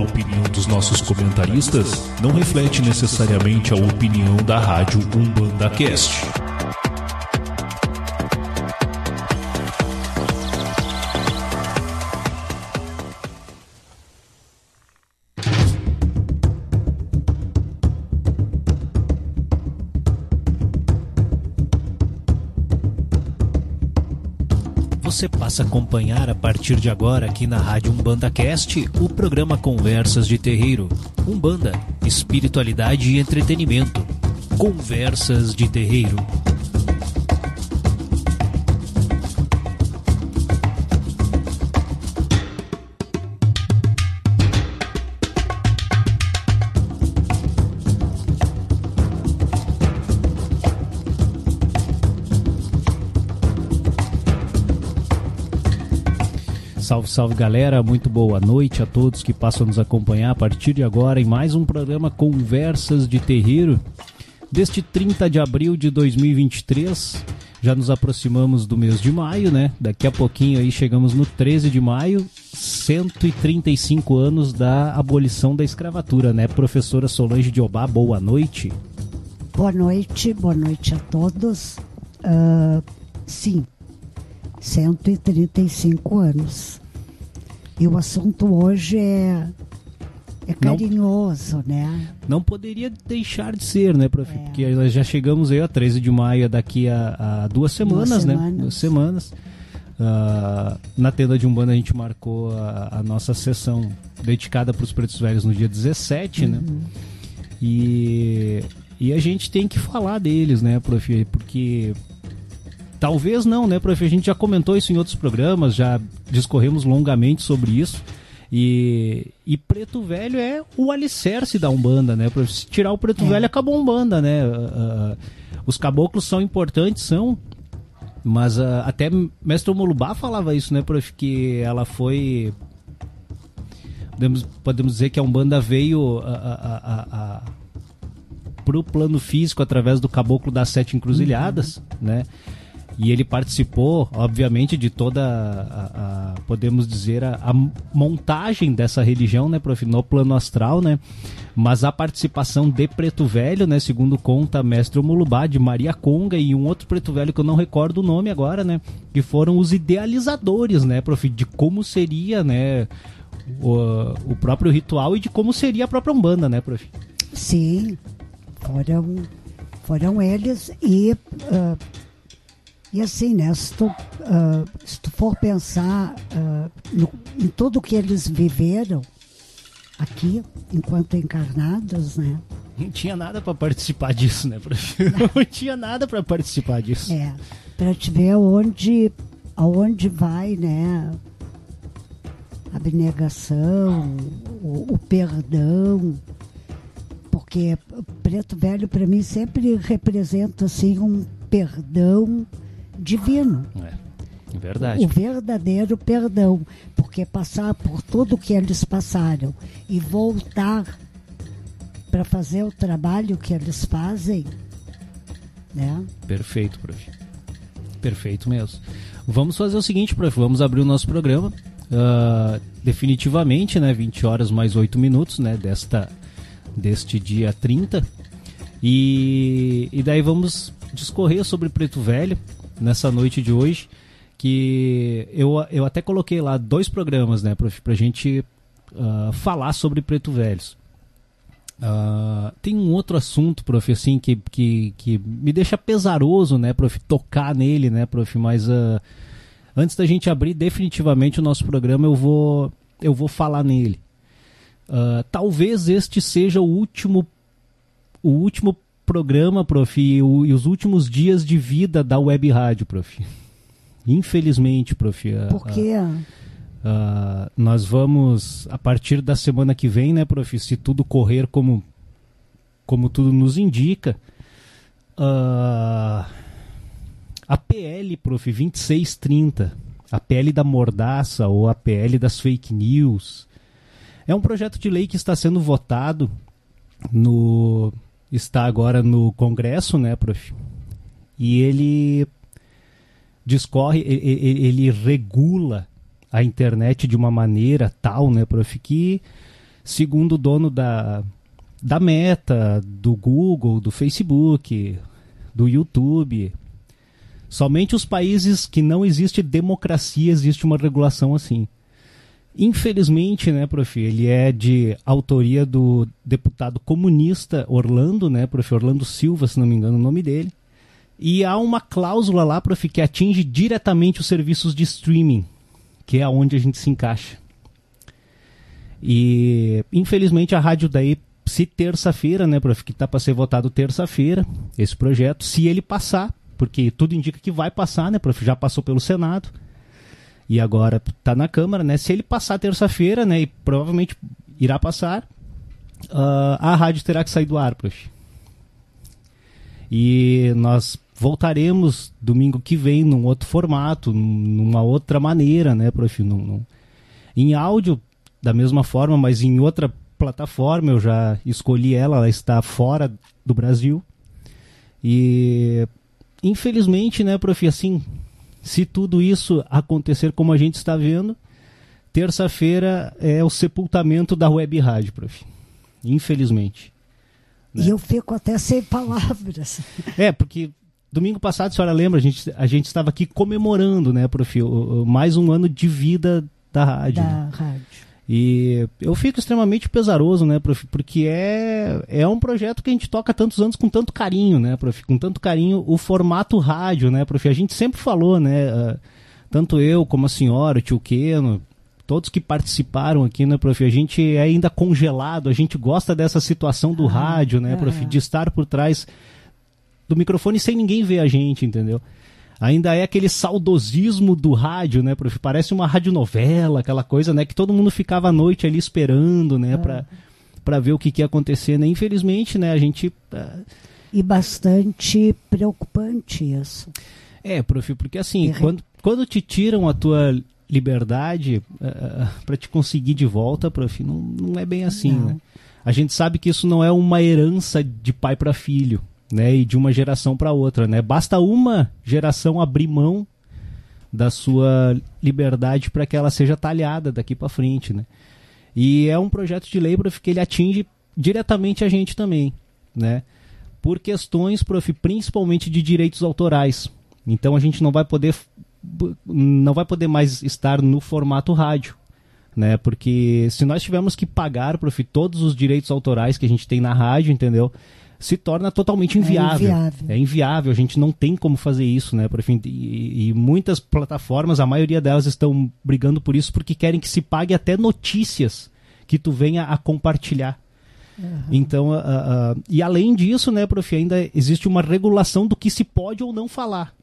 opinião dos nossos comentaristas não reflete necessariamente a opinião da rádio Umbanda Cast. Você passa a acompanhar a partir de agora aqui na Rádio Umbanda Cast o programa Conversas de Terreiro. Umbanda, espiritualidade e entretenimento. Conversas de Terreiro. Salve, salve galera, muito boa noite a todos que passam a nos acompanhar a partir de agora em mais um programa Conversas de Terreiro. Deste 30 de abril de 2023, já nos aproximamos do mês de maio, né? Daqui a pouquinho aí chegamos no 13 de maio, 135 anos da abolição da escravatura, né? Professora Solange de Obá, boa noite. Boa noite, boa noite a todos. Uh, sim, 135 anos. E o assunto hoje é, é carinhoso, não, né? Não poderia deixar de ser, né, prof? É. Porque nós já chegamos aí a 13 de maio, daqui a, a duas, semanas, duas né? Semanas. Duas semanas. Uh, na tenda de Umbanda a gente marcou a, a nossa sessão dedicada para os pretos velhos no dia 17, né? uhum. né? E, e a gente tem que falar deles, né, prof? Porque Talvez não, né, prof? A gente já comentou isso em outros programas, já discorremos longamente sobre isso. E, e Preto Velho é o alicerce da Umbanda, né? Prof? Se tirar o Preto é. Velho, acabou a Umbanda, né? Uh, uh, os caboclos são importantes, são. Mas uh, até Mestre Molubá falava isso, né, prof? Que ela foi. Podemos, podemos dizer que a Umbanda veio a, a, a, para o plano físico através do Caboclo das Sete Encruzilhadas, uhum. né? E ele participou, obviamente, de toda a, a podemos dizer, a, a, montagem dessa religião, né, prof, no plano astral, né? Mas a participação de Preto Velho, né, segundo conta Mestre Mulubá, de Maria Conga e um outro Preto Velho que eu não recordo o nome agora, né? Que foram os idealizadores, né, prof, de como seria, né, o, o próprio ritual e de como seria a própria Umbanda, né, prof? Sim, foram, foram eles e... Uh e assim, né, se tu, uh, se tu for pensar uh, no, em tudo que eles viveram aqui, enquanto encarnados, né? Não tinha nada para participar disso, né, Não, Não tinha nada para participar disso. É, para te ver aonde, aonde vai, né? A abnegação, o, o perdão, porque preto velho para mim sempre representa assim um perdão divino. É, verdade. O verdadeiro perdão, porque passar por tudo que eles passaram e voltar para fazer o trabalho que eles fazem, né? Perfeito, prof. Perfeito mesmo. Vamos fazer o seguinte, prof. Vamos abrir o nosso programa. Uh, definitivamente, né? 20 horas mais 8 minutos, né? Desta, deste dia 30. E, e daí vamos discorrer sobre Preto Velho, nessa noite de hoje, que eu, eu até coloquei lá dois programas, né, pra, pra gente uh, falar sobre Preto Velhos. Uh, tem um outro assunto, prof, assim, que, que, que me deixa pesaroso, né, prof, tocar nele, né, prof, mas uh, antes da gente abrir definitivamente o nosso programa, eu vou, eu vou falar nele. Uh, talvez este seja o último o último programa, prof, e, o, e, os últimos dias de vida da web rádio, prof. Infelizmente, prof. Por quê? nós vamos, a partir da semana que vem, né, prof, se tudo correr como, como tudo nos indica, uh, a PL, prof, 2630, a PL da mordaça ou a PL das fake news, é um projeto de lei que está sendo votado no está agora no Congresso, né, prof? E ele discorre, ele, ele regula a internet de uma maneira tal, né, prof, que segundo o dono da, da Meta, do Google, do Facebook, do YouTube. Somente os países que não existe democracia existe uma regulação assim. Infelizmente, né, prof, ele é de autoria do deputado comunista Orlando, né, prof, Orlando Silva, se não me engano o nome dele. E há uma cláusula lá, prof, que atinge diretamente os serviços de streaming, que é aonde a gente se encaixa. E infelizmente a rádio daí, se terça-feira, né, prof, que está para ser votado terça-feira, esse projeto, se ele passar, porque tudo indica que vai passar, né, prof, já passou pelo Senado e agora está na Câmara, né? Se ele passar terça-feira, né, e provavelmente irá passar, uh, a rádio terá que sair do ar, prof. E nós voltaremos domingo que vem num outro formato, numa outra maneira, né, prof? Num, num, em áudio, da mesma forma, mas em outra plataforma, eu já escolhi ela, ela está fora do Brasil. E infelizmente, né, prof, assim, se tudo isso acontecer como a gente está vendo, terça-feira é o sepultamento da web rádio, prof. Infelizmente. Né? E eu fico até sem palavras. É, porque domingo passado, a senhora lembra, a gente, a gente estava aqui comemorando, né, prof, mais um ano de vida da rádio. Da né? rádio. E eu fico extremamente pesaroso, né, prof, porque é, é um projeto que a gente toca tantos anos com tanto carinho, né, prof, com tanto carinho o formato rádio, né, prof, a gente sempre falou, né, uh, tanto eu como a senhora, o tio Keno, todos que participaram aqui, né, prof, a gente é ainda congelado, a gente gosta dessa situação do ah, rádio, né, prof, é. de estar por trás do microfone sem ninguém ver a gente, entendeu? Ainda é aquele saudosismo do rádio, né, prof? Parece uma radionovela, aquela coisa, né, que todo mundo ficava à noite ali esperando, né, é. para para ver o que, que ia acontecer, né? Infelizmente, né, a gente uh... e bastante preocupante isso. É, prof, porque assim, quando quando te tiram a tua liberdade uh, ah, ah, para te conseguir de volta, prof, não, não é bem assim, não. né? A gente sabe que isso não é uma herança de pai para filho, né, e de uma geração para outra, né? Basta uma geração abrir mão da sua liberdade para que ela seja talhada daqui para frente, né? E é um projeto de lei, prof, que ele atinge diretamente a gente também, né? Por questões, prof, principalmente de direitos autorais. Então a gente não vai poder não vai poder mais estar no formato rádio, né? Porque se nós tivermos que pagar, prof, todos os direitos autorais que a gente tem na rádio, entendeu? Se torna totalmente inviável. É inviável. É inviável, a gente não tem como fazer isso, né? Por fim, e, e, muitas plataformas, a maioria delas estão brigando por isso porque querem que se pague até notícias que tu venha a compartilhar. Uhum. Então, uh, uh, e além disso, né, prof, ainda existe uma regulação do que se pode ou não falar.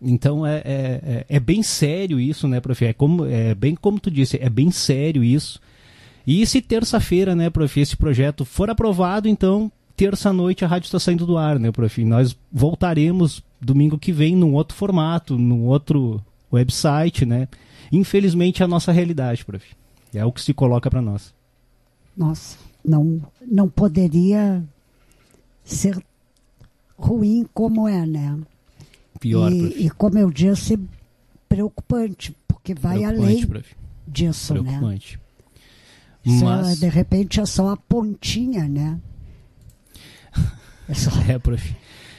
Então é, é, é, é bem sério isso, né, prof? É, como, é bem como tu disse, é bem sério isso. E se terça-feira, né, prof, esse projeto for aprovado, então terça-noite a rádio está saindo do ar, né, prof? Nós voltaremos domingo que vem num outro formato, num outro website, né? Infelizmente é a nossa realidade, prof. É o que se coloca para nós. Nossa, não, não poderia ser ruim como é, né? Pior, e, prof. e como eu disse, preocupante, porque vai preocupante, além prof. disso, né? preocupante. né? Mas... de repente é só a pontinha, né? É, é prof.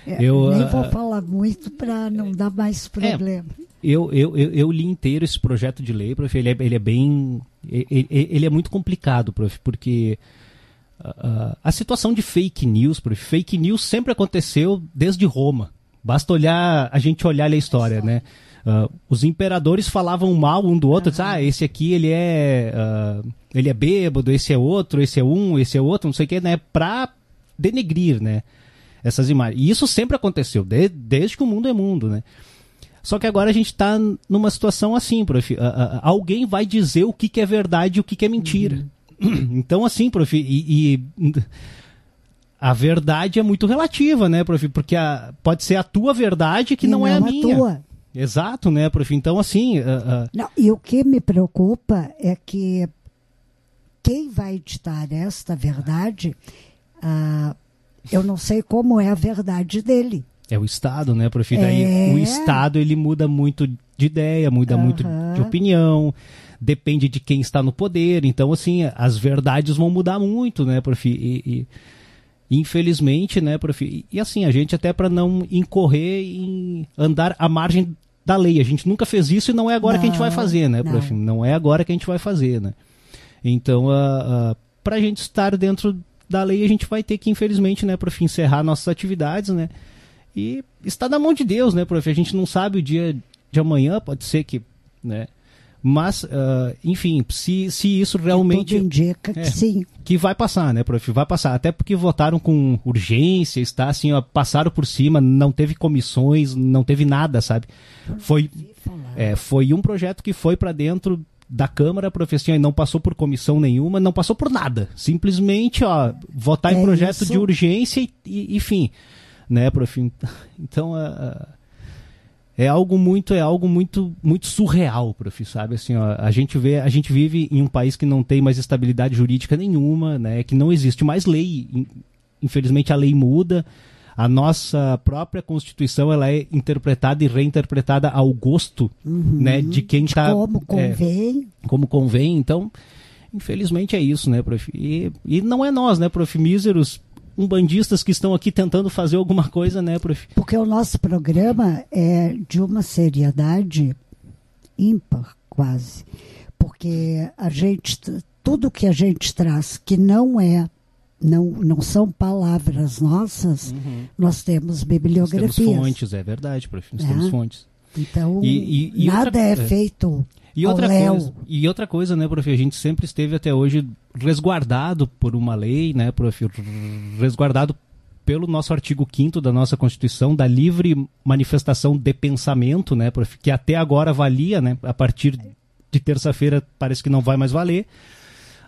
É, eu, nem vou uh, falar muito para não dar mais é, problema. É, eu, eu, eu, eu, li inteiro esse projeto de lei, prof. Ele é, ele é bem. Ele, ele é muito complicado, prof, porque uh, a situação de fake news, prof, fake news sempre aconteceu desde Roma. Basta olhar, a gente olhar a história, é né? Uh, os imperadores falavam mal um do outro, uhum. ah, esse aqui ele é ele é bêbado, esse é outro, esse é um, esse é outro, não sei o que, né? Pra denegrir, né? Essas imagens. E isso sempre aconteceu, de, desde que o mundo é mundo, né? Só que agora a gente está numa situação assim, prof. Uh, uh, alguém vai dizer o que, que é verdade e o que, que é mentira. Uhum. Então, assim, prof, e, e, a verdade é muito relativa, né, prof? Porque a, pode ser a tua verdade que não, não, é a minha. Tua. Exato, né, prof? Então, assim. Uh, não, e o que me preocupa é que quem vai editar esta verdade ah, eu não sei como é a verdade dele. É o Estado, né, prof? Daí é... o Estado ele muda muito de ideia, muda uhum. muito de opinião, depende de quem está no poder. Então, assim, as verdades vão mudar muito, né, prof? E, e infelizmente, né, prof? E, e assim, a gente até para não incorrer em andar à margem da lei. A gente nunca fez isso e não é agora não, que a gente vai fazer, né, prof? Não. não é agora que a gente vai fazer, né? Então, para a gente estar dentro da lei, a gente vai ter que, infelizmente, né, prof, encerrar nossas atividades, né? E está na mão de Deus, né, prof? A gente não sabe o dia de amanhã, pode ser que, né? Mas, uh, enfim, se, se isso realmente. Tudo indica que é, sim. Que vai passar, né, prof? Vai passar. Até porque votaram com urgência, está assim, ó, passaram por cima, não teve comissões, não teve nada, sabe? Foi, é, foi um projeto que foi para dentro da Câmara, professor, e não passou por comissão nenhuma, não passou por nada. Simplesmente, ó, votar é em projeto isso. de urgência e, e, enfim, né, prof? Então, é algo muito é algo muito muito surreal, prof, sabe? Assim, ó, a gente vê, a gente vive em um país que não tem mais estabilidade jurídica nenhuma, né? Que não existe mais lei. Infelizmente a lei muda. A nossa própria Constituição ela é interpretada e reinterpretada ao gosto, uhum. né, de quem está como é, convém. É, como convém. Então, infelizmente é isso, né, prof? E, e não é nós, né, prof? Míseros umbandistas que estão aqui tentando fazer alguma coisa, né, prof? Porque o nosso programa é de uma seriedade ímpar, quase. Porque a gente, tudo que a gente traz que não é não, não são palavras nossas, uhum. nós temos bibliografias. Nós temos fontes, é verdade, prof. Nós é. temos fontes. Então, e, e, e nada outra, é, é feito e outra, coisa, e outra coisa, né, prof? A gente sempre esteve até hoje resguardado por uma lei, né, prof? Resguardado pelo nosso artigo 5 da nossa Constituição, da livre manifestação de pensamento, né, prof? Que até agora valia, né? A partir de terça-feira parece que não vai mais valer.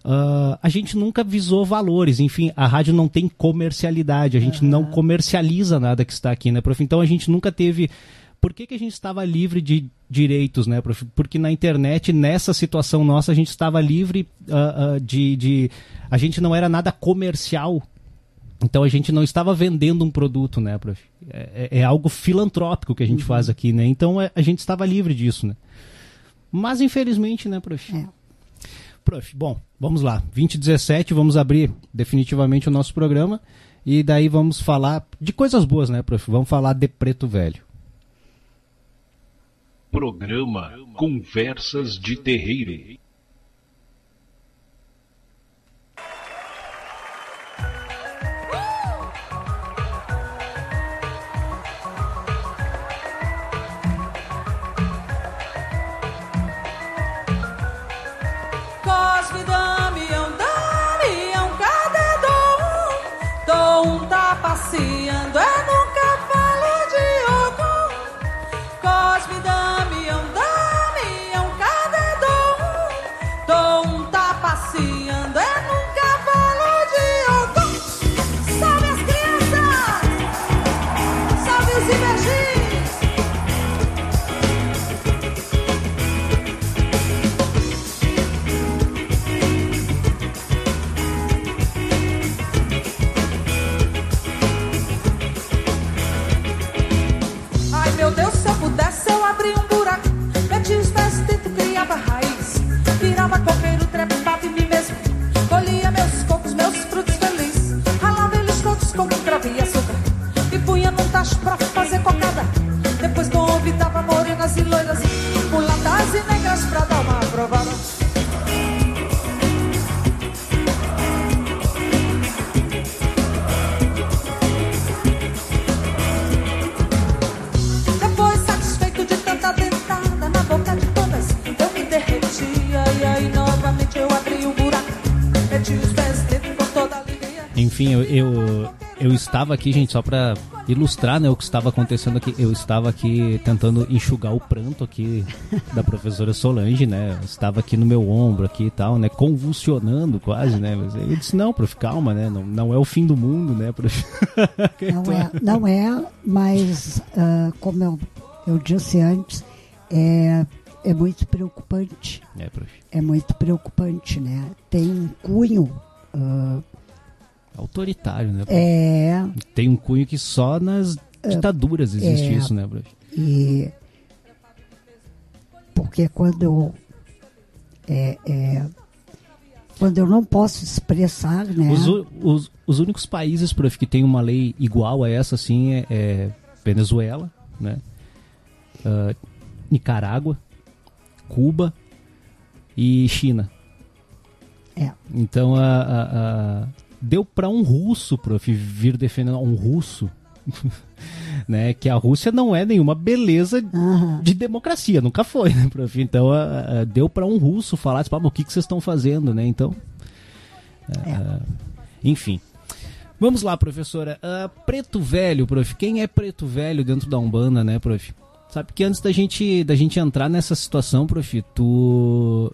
Uh, a gente nunca visou valores, enfim, a rádio não tem comercialidade, a gente uhum. não comercializa nada que está aqui, né, prof? Então a gente nunca teve por que, que a gente estava livre de direitos, né, prof? Porque na internet, nessa situação nossa, a gente estava livre uh, uh, de, de. A gente não era nada comercial. Então a gente não estava vendendo um produto, né, prof? É, é, é algo filantrópico que a gente uhum. faz aqui, né? Então é, a gente estava livre disso, né? Mas infelizmente, né, prof? É. Prof, bom, vamos lá. 2017, vamos abrir definitivamente o nosso programa. E daí vamos falar de coisas boas, né, prof? Vamos falar de Preto Velho. Programa Conversas de Terreiro. assim. Coqueiro trepava em mim mesmo. Colhia meus cocos, meus frutos felizes. Ralava eles todos como cravo e açúcar. E punha num tacho pra fazer cocada. Depois convidava morenas e loiras. Enfim, eu, eu, eu, estava aqui, gente, só para ilustrar né, o que estava acontecendo aqui. Eu estava aqui tentando enxugar o pranto aqui da professora Solange, né? Eu estava aqui no meu ombro aqui e tal, né? Convulsionando quase, né? Mas eu disse, não, prof, calma, né? Não, não é o fim do mundo, né, prof? Não é, não é mas uh, como eu, eu disse antes, é, é muito preocupante. É, prof. É muito preocupante, né? Tem um cunho uh, autoritário, né? É. Tem um cunho que só nas ditaduras existe é, isso, né, Bruno? E porque quando é, é, quando eu não posso expressar, né? Os, os, os, únicos países, prof, que tem uma lei igual a essa, assim, é, é Venezuela, né? Uh, Nicarágua, Cuba e China. É. Então, a, a, a deu para um russo, prof, vir defendendo um russo né? Que a Rússia não é nenhuma beleza uhum. de democracia, nunca foi, né, prof? Então deu para um russo falar, tipo, ah, o que, que vocês estão fazendo, né? Então, é. enfim. Vamos lá, professora. Uh, preto Velho, prof. Quem é Preto Velho dentro da Umbanda, né, prof? Sabe que antes da gente, da gente entrar nessa situação, prof, tu,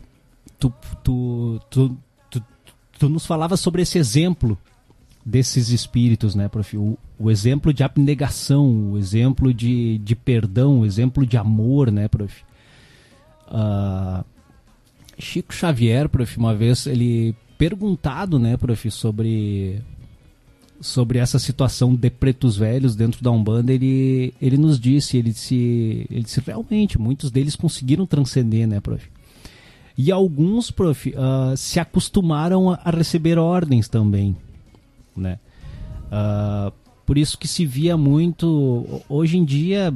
tu, tu, tu, tu, nos falava sobre esse exemplo desses espíritos, né, prof? O, o, exemplo de abnegação, o exemplo de, de perdão, o exemplo de amor, né, prof? Uh, Chico Xavier, prof, uma vez ele perguntado, né, prof, sobre sobre essa situação de pretos velhos dentro da Umbanda, ele, ele nos disse, ele disse, ele disse realmente, muitos deles conseguiram transcender, né, prof? E alguns, prof, uh, se acostumaram a, receber ordens também, né? Uh, por isso que se via muito. Hoje em dia,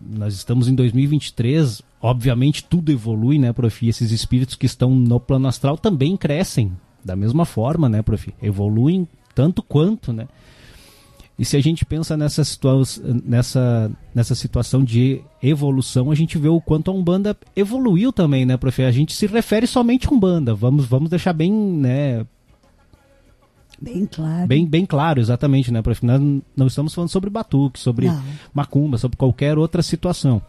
nós estamos em 2023, obviamente tudo evolui, né, prof? E esses espíritos que estão no plano astral também crescem da mesma forma, né, prof? Evoluem tanto quanto, né? E se a gente pensa nessa, situa nessa, nessa situação de evolução, a gente vê o quanto a Umbanda evoluiu também, né, prof? A gente se refere somente a Umbanda. Vamos, vamos deixar bem, né, Bem claro. Bem, bem claro, exatamente, né? Porque nós não estamos falando sobre batuque, sobre não. macumba, sobre qualquer outra situação.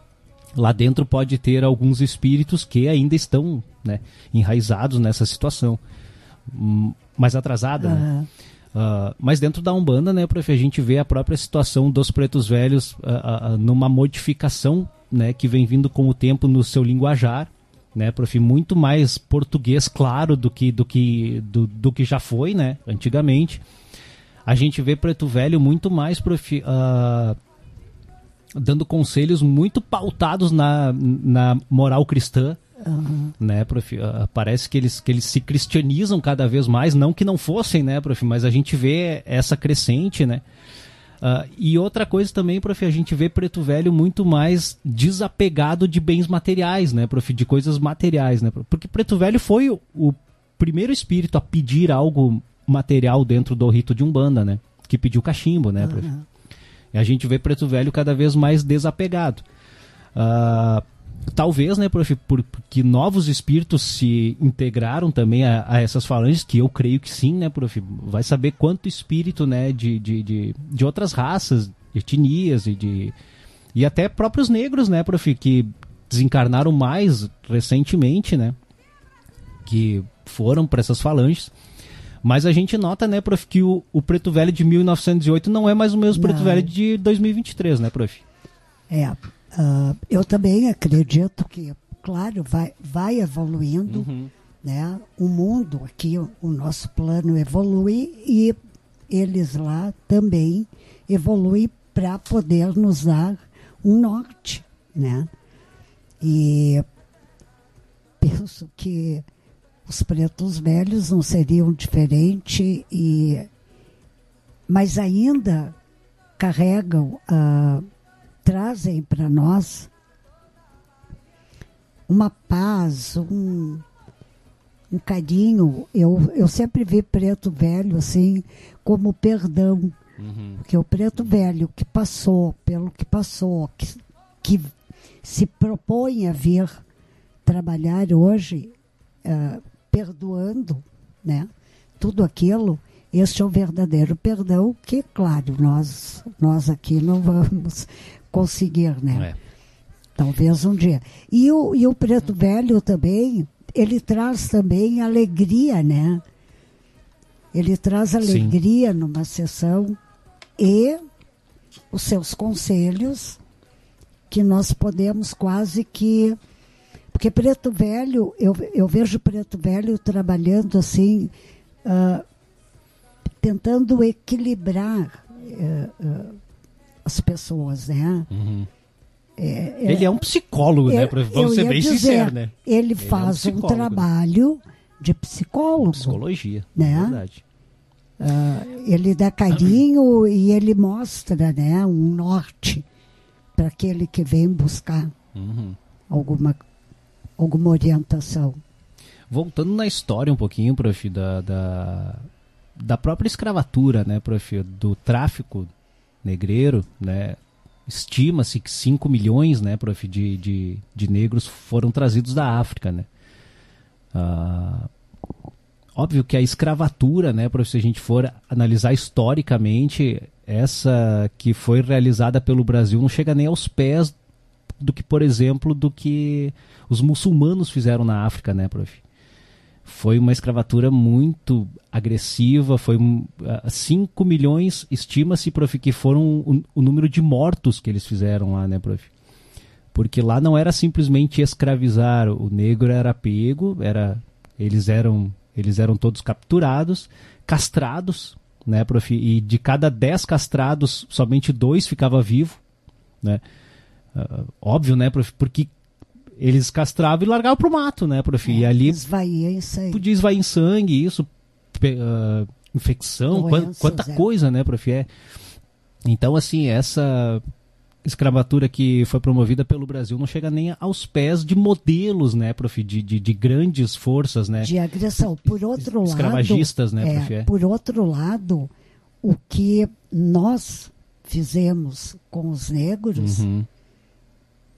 Lá dentro pode ter alguns espíritos que ainda estão né, enraizados nessa situação. Hum, mais atrasada, uhum. né? Uh, mas dentro da Umbanda, né, prof, a gente vê a própria situação dos pretos velhos uh, uh, numa modificação né, que vem vindo com o tempo no seu linguajar, né, prof, muito mais português claro do que do que do, do que já foi, né, antigamente. A gente vê preto velho muito mais, prof, dando conselhos muito pautados na, na moral cristã, Uhum. Né, prof? Uh, parece que eles, que eles se cristianizam cada vez mais, não que não fossem, né, prof? Mas a gente vê essa crescente, né? Uh, e outra coisa também, prof, a gente vê Preto Velho muito mais desapegado de bens materiais, né, prof, de coisas materiais, né? Porque Preto Velho foi o, o primeiro espírito a pedir algo material dentro do rito de Umbanda, né? Que pediu cachimbo, né, prof? Uhum. E a gente vê Preto Velho cada vez mais desapegado. Uh, talvez, né, prof, porque novos espíritos se integraram também a, a, essas falanges, que eu creio que sim, né, prof, vai saber quanto espírito, né, de, de, de, de outras raças, etnias e de e até próprios negros, né, prof, que desencarnaram mais recentemente, né, que foram para essas falanges. Mas a gente nota, né, prof, que o, o preto velho de 1908 não é mais o mesmo não. preto velho de 2023, né, prof? É, Uh, eu também acredito que, claro, vai, vai evoluindo, uhum. né? O mundo aqui, o nosso plano evolui e eles lá também evoluem para poder nos dar um norte, né? E penso que os pretos velhos não seriam diferentes e mas ainda carregam uh, trazem para nós uma paz, um, um carinho. Eu, eu sempre vi preto velho assim como perdão. Uhum. Porque o preto velho que passou pelo que passou, que, que se propõe a vir trabalhar hoje, uh, perdoando né, tudo aquilo, este é o verdadeiro perdão que, claro, nós, nós aqui não vamos conseguir, né? É. Talvez um dia. E o, e o preto velho também, ele traz também alegria, né? Ele traz alegria Sim. numa sessão e os seus conselhos que nós podemos quase que porque preto velho eu, eu vejo preto velho trabalhando assim uh, tentando equilibrar uh, uh, as pessoas, né? Uhum. É, ele é um psicólogo, né? Vamos ser bem sinceros, né? Ele faz ele é um, um, trabalho de psicólogo. Psicologia, né? verdade. Uh, ele dá carinho e ele mostra né, um norte para aquele que vem buscar uhum. alguma, alguma orientação. Voltando na história um pouquinho, prof, da, da, da própria escravatura, né, prof, do tráfico negreiro, né, estima-se que 5 milhões, né, prof, de, de, de negros foram trazidos da África, né. Uh, óbvio que a escravatura, né, prof, se a gente for analisar historicamente, essa que foi realizada pelo Brasil não chega nem aos pés do que, por exemplo, do que os muçulmanos fizeram na África, né, prof? Foi uma escravatura muito agressiva, foi 5 uh, milhões, estima-se, prof, que foram o, o, número de mortos que eles fizeram lá, né, prof? Porque lá não era simplesmente escravizar, o negro era pego, era, eles eram eles eram todos capturados, castrados, né, prof? E de cada 10 castrados, somente dois ficava vivo, né? Uh, óbvio, né, prof? Porque eles castravam e largavam pro mato, né, prof? É, e ali esvaía em sangue. podia esvair em sangue, isso, uh, infecção, Doenças, quanta, é. coisa, né, prof? É. Então, assim, essa escravatura que foi promovida pelo Brasil não chega nem aos pés de modelos, né, prof, de, de, de grandes forças, né? De agressão. Por outro escravagistas, lado, né, prof? É, por outro lado, o que nós fizemos com os negros uhum.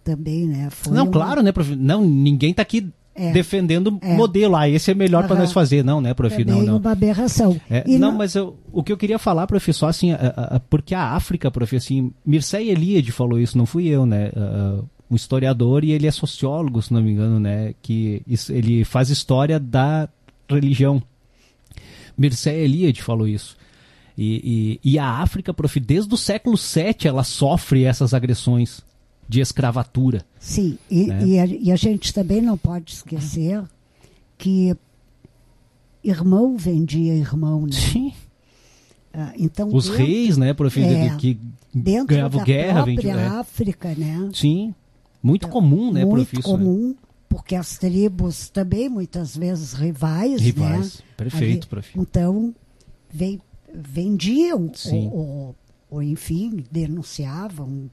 Também, né? não, uma... claro, né, prof? Não, ninguém está aqui é, defendendo é. modelo. Ah, esse é melhor uhum. para nós fazer. Não, né, prof? Também não, não. uma aberração. É, não, não, mas eu, o que eu queria falar, prof, só assim, a, a, porque a África, prof, assim, Mircea Eliade falou isso, não fui eu, né? Um historiador e ele é sociólogo, se não me engano, né? Que isso, ele faz história da religião. Mircea Eliade falou isso. E, e, e a África, prof, desde o século VII ela sofre essas agressões de escravatura. Sim, e, né? e, a, e, a, gente também não pode esquecer que irmão vendia irmão, né? Sim. Ah, então, Os dentro, reis, né, por é, que ganhavam da guerra, própria vendia, é. África, né? Sim, muito comum, né, Muito prof, comum, né? porque as tribos também muitas vezes rivais, rivais. né? Perfeito, prof. Então, vem, vendiam ou, ou, ou, enfim, denunciavam,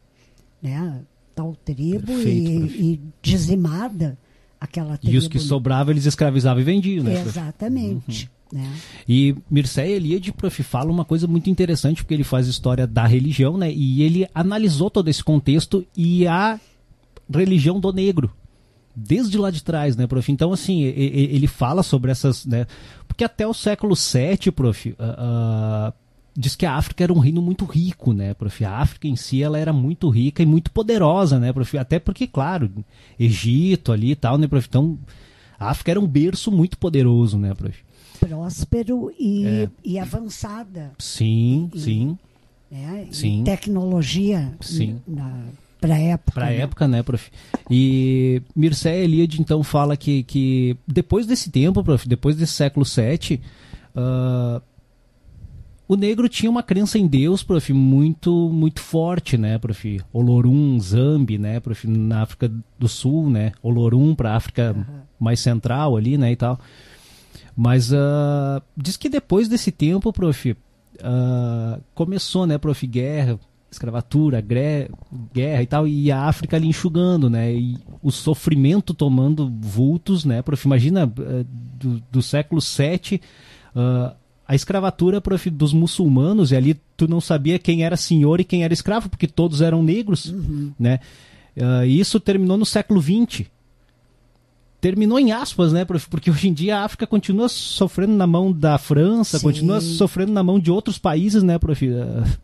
né? Tal tribo Perfeito, e, e, dizimada aquela tribo. E os que sobravam eles escravizavam e vendiam, né? Exatamente. Uhum. Né? E Mircea Eliade, prof, fala uma coisa muito interessante, porque ele faz história da religião, né? E ele analisou todo esse contexto e a religião do negro. Desde lá de trás, né, prof? Então, assim, ele fala sobre essas, né? Porque até o século VII, prof, uh, uh, diz que a África era um reino muito rico, né, prof? A África em si ela era muito rica e muito poderosa, né, prof? Até porque, claro, Egito ali e tal, né, prof? Então, a África era um berço muito poderoso, né, prof? Próspero e, é. e avançada. Sim, e, sim. Né, sim. tecnologia sim. para época. Para né? época, né, prof? E Mircea Eliade então fala que, que depois desse tempo, prof, depois desse século VII, uh, o negro tinha uma crença em Deus, prof, muito muito forte, né, prof? Olorum, Zambi, né, prof, na África do Sul, né? Olorum para África uhum. mais central ali, né, e tal. Mas uh, diz que depois desse tempo, prof, uh, começou, né, prof, guerra, escravatura, guerra e tal, e a África ali enxugando, né, e o sofrimento tomando vultos, né, prof, imagina uh, do, do século VII, uh, a escravatura dos muçulmanos, e ali tu não sabia quem era senhor e quem era escravo, porque todos eram negros, uhum. né? Uh, isso terminou no século XX. Terminou em aspas, né, Porque hoje em dia a África continua sofrendo na mão da França, Sim. continua sofrendo na mão de outros países, né, prof? Uh,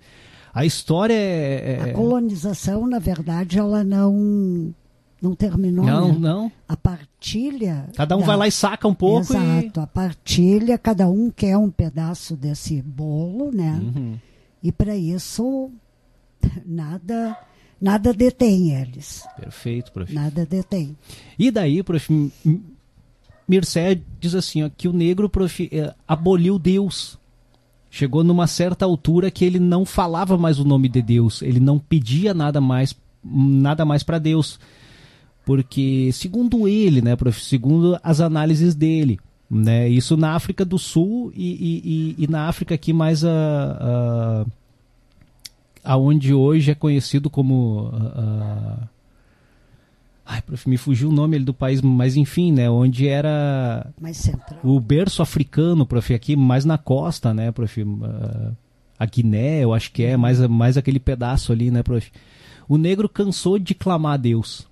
a história é, é... A colonização, na verdade, ela não não terminou. Não, né? não. A partilha. Cada um da... vai lá e saca um pouco. Exato. E... A partilha, cada um quer um pedaço desse bolo, né? Uhum. E para isso, nada. Nada detém eles. Perfeito, prof. Nada detém. E daí, prof, Mircea diz assim, ó, que o negro, prof, é, aboliu Deus. Chegou numa certa altura que ele não falava mais o nome de Deus, ele não pedia nada mais nada mais para Deus. Porque, segundo ele, né, prof, segundo as análises dele, né, isso na África do Sul e, e, e na África aqui mais a, a, aonde hoje é conhecido como a, Ai, prof, me fugiu o nome do país, mas enfim, né? Onde era mais central. o berço africano, prof, aqui mais na costa, né, prof? a Guiné, eu acho que é, mais, mais aquele pedaço ali, né, prof? O negro cansou de clamar a Deus.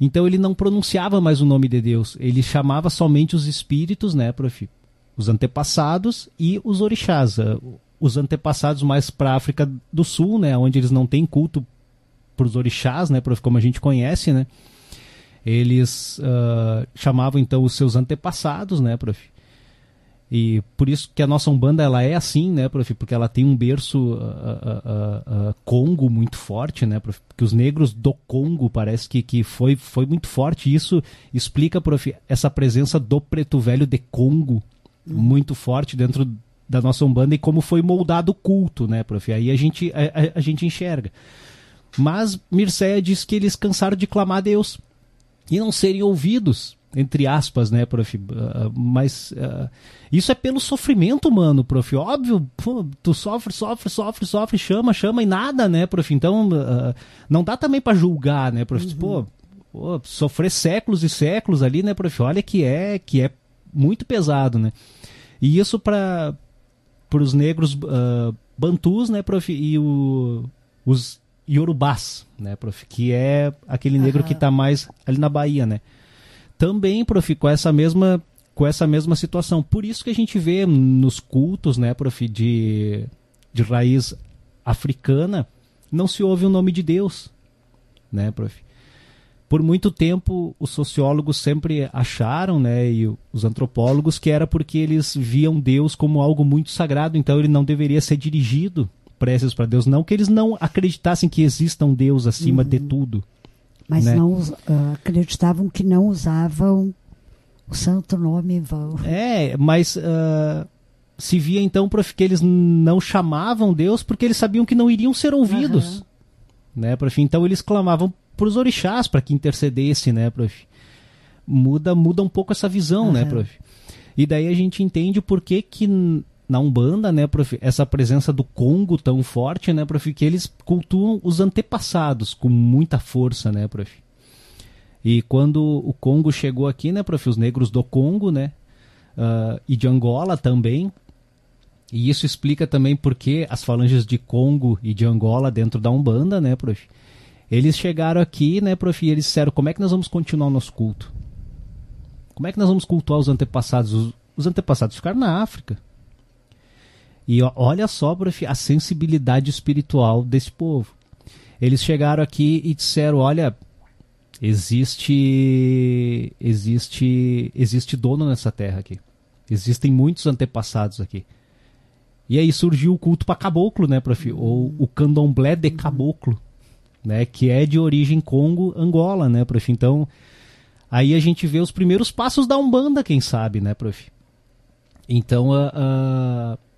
Então ele não pronunciava mais o nome de Deus, ele chamava somente os espíritos, né, prof? Os antepassados e os orixás. Os antepassados mais para a África do Sul, né, onde eles não têm culto para os orixás, né, prof, como a gente conhece, né? Eles uh, chamavam então os seus antepassados, né, prof? E por isso que a nossa Umbanda ela é assim, né, prof? Porque ela tem um berço uh, uh, uh, Congo muito forte, né, prof? Porque os negros do Congo parece que, que foi, foi muito forte. Isso explica, prof, essa presença do preto velho de Congo hum. muito forte dentro da nossa Umbanda e como foi moldado o culto, né, prof? Aí a gente, a, a gente enxerga. Mas Mircea diz que eles cansaram de clamar a Deus e não serem ouvidos, entre aspas, né, prof? Uh, mas uh, isso é pelo sofrimento humano, prof. Óbvio, pô, tu sofre, sofre, sofre, sofre, chama, chama e nada, né, prof? Então, uh, não dá também para julgar, né, prof? Uhum. Pô, pô, sofrer séculos e séculos ali, né, prof? Olha que é, que é muito pesado, né? E isso para os negros bantus, né, prof? E o, os Yorubás, né, prof? Que é aquele negro uhum. que está mais ali na Bahia, né? Também, prof, com essa mesma com essa mesma situação. Por isso que a gente vê nos cultos, né, prof, de, de raiz africana, não se ouve o nome de Deus, né, prof? Por muito tempo, os sociólogos sempre acharam, né, e os antropólogos, que era porque eles viam Deus como algo muito sagrado, então ele não deveria ser dirigido preces para Deus. Não que eles não acreditassem que exista um Deus acima uhum. de tudo. Mas né? não uh, acreditavam que não usavam o santo nome em vão. É, mas uh, se via então, prof, que eles não chamavam Deus porque eles sabiam que não iriam ser ouvidos. Uhum. Né, prof? Então eles clamavam para os orixás para que intercedesse, né, prof? Muda, muda um pouco essa visão, uhum. né, prof? E daí a gente entende por que, que na Umbanda, né, prof, essa presença do Congo tão forte, né, prof, que eles cultuam os antepassados com muita força, né, prof. E quando o Congo chegou aqui, né, prof, os negros do Congo, né, uh, e de Angola também, e isso explica também porque as falanges de Congo e de Angola dentro da Umbanda, né, prof, eles chegaram aqui, né, prof, e eles disseram, como é que nós vamos continuar o nosso culto? Como é que nós vamos cultuar os antepassados? Os, os antepassados ficaram na África. E olha só, a sensibilidade espiritual desse povo. Eles chegaram aqui e disseram: olha, existe, existe, existe dono nessa terra aqui. Existem muitos antepassados aqui. E aí surgiu o culto para caboclo, né, prof? Ou o candomblé de caboclo, né? Que é de origem Congo, Angola, né, prof? Então, aí a gente vê os primeiros passos da Umbanda, quem sabe, né, prof? Então, a. Uh, uh,